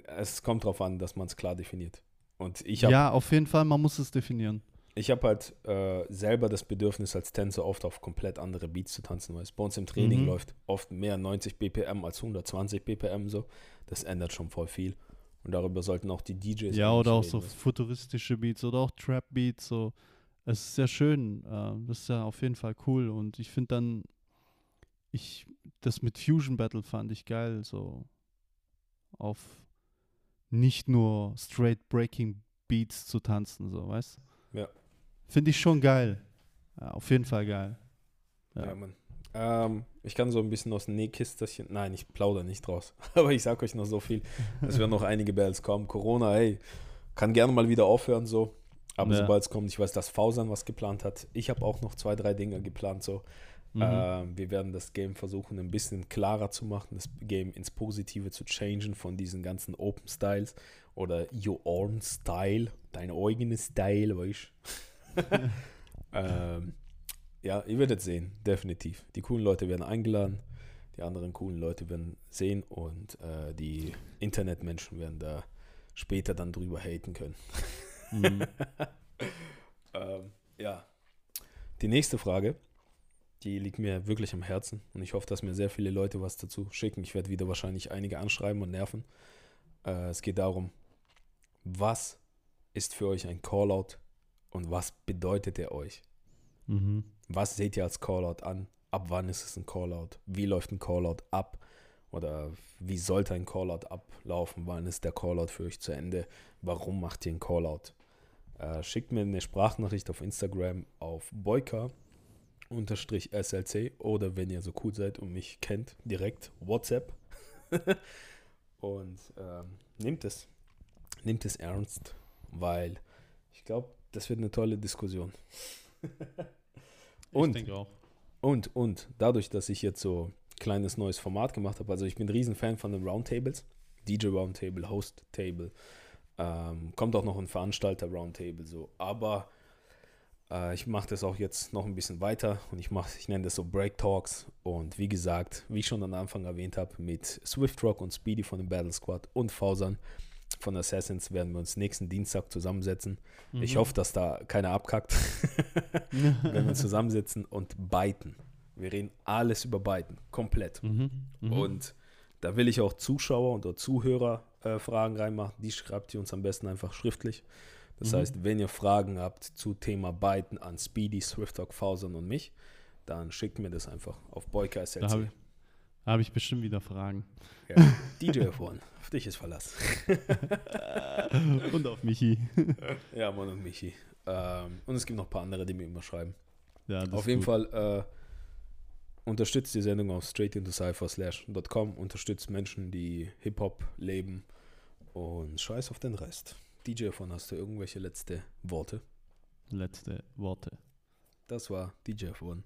es kommt darauf an, dass man es klar definiert. Und ich habe ja, auf jeden Fall, man muss es definieren. ich hab halt äh, selber das Bedürfnis als Tänzer oft auf komplett andere Beats zu tanzen. Weil bei uns im Training Mhm. läuft oft mehr 90 BPM als 120 BPM so. Das ändert schon voll viel. Und darüber sollten auch die DJs Ja, oder auch so futuristische Beats oder auch Trap-Beats. So. Es ist sehr schön. Äh, das ist ja auf jeden Fall cool. Und ich finde dann, ich, das mit Fusion Battle fand ich geil. So auf nicht nur straight Breaking Beats zu tanzen, so, weißt Ja. Finde ich schon geil. Ja, auf jeden Fall geil. Ja, Ja. Mann. Ähm, ich kann so ein bisschen aus dem Nähkisterchen. Nein, ich plaudere nicht draus. *laughs* Aber ich sag euch noch so viel. Es werden noch einige Battles kommen. Corona, hey, kann gerne mal wieder aufhören so. Aber Ja. sobald es kommt, ich weiß, dass Fausan was geplant hat. Ich habe auch noch zwei, drei Dinge geplant so. Mhm. Ähm, wir werden das Game versuchen, ein bisschen klarer zu machen, das Game ins Positive zu changen von diesen ganzen Open Styles oder Your Own Style, dein eigenes Style, weißt du? *laughs* ähm, ja, ihr werdet sehen, definitiv. Die coolen Leute werden eingeladen, die anderen coolen Leute werden sehen und äh, die Internetmenschen werden da später dann drüber haten können. Mhm. *laughs* ähm, ja. Die nächste Frage, die liegt mir wirklich am Herzen und ich hoffe, dass mir sehr viele Leute was dazu schicken. Ich werde wieder wahrscheinlich einige anschreiben und nerven. Äh, es geht darum, was ist für euch ein Callout und was bedeutet er euch? Mhm. Was seht ihr als Callout an? Ab wann ist es ein Callout? Wie läuft ein Callout ab? Oder wie sollte ein Callout ablaufen? Wann ist der Callout für euch zu Ende? Warum macht ihr einen Callout? Äh, schickt mir eine Sprachnachricht auf Instagram auf boyka SLC oder wenn ihr so cool seid und mich kennt, direkt WhatsApp. *laughs* und ähm, nehmt es. Nehmt es ernst, weil ich glaube, das wird eine tolle Diskussion. Und- ich denke auch. Und, und, dadurch, dass ich jetzt so ein kleines neues Format gemacht habe, also ich bin ein Riesenfan von den Roundtables, DJ Roundtable, Host Table, ähm, kommt auch noch ein Veranstalter Roundtable so, aber äh, ich mache das auch jetzt noch ein bisschen weiter und ich mache, ich nenne das so Break Talks und wie gesagt, wie ich schon am Anfang erwähnt habe, mit Swift Rock und Speedy von dem Battle Squad und Fausan von Assassins werden wir uns nächsten Dienstag zusammensetzen. Ich Mhm. hoffe, dass da keiner abkackt *laughs* wenn wir zusammensitzen und biten. Wir reden alles über Biten, komplett. Mhm. Mhm. Und da will ich auch Zuschauer oder Zuhörer äh, Fragen reinmachen. Die schreibt ihr uns am besten einfach schriftlich. Das Mhm. heißt, wenn ihr Fragen habt zu Thema Biten an Speedy, Swifttalk, Fausan und mich, dann schickt mir das einfach auf Boyka Da habe ich, hab ich bestimmt wieder Fragen. Ja. *laughs* DJ F1, auf dich ist Verlass. *laughs* Und auf Michi. *laughs* Ja, Mann und Michi. Ähm, und es gibt noch ein paar andere, die mir immer schreiben. Ja, das Auf jeden gut. Fall äh, unterstützt die Sendung auf straightintocipher.com, unterstützt Menschen, die Hip-Hop leben und scheiß auf den Rest. DJ von hast du irgendwelche letzte Worte? Letzte Worte. Das war DJ von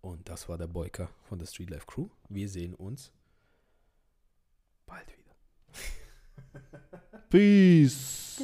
und das war der Boyka von der Street Life Crew. Wir sehen uns bald wieder. Peace.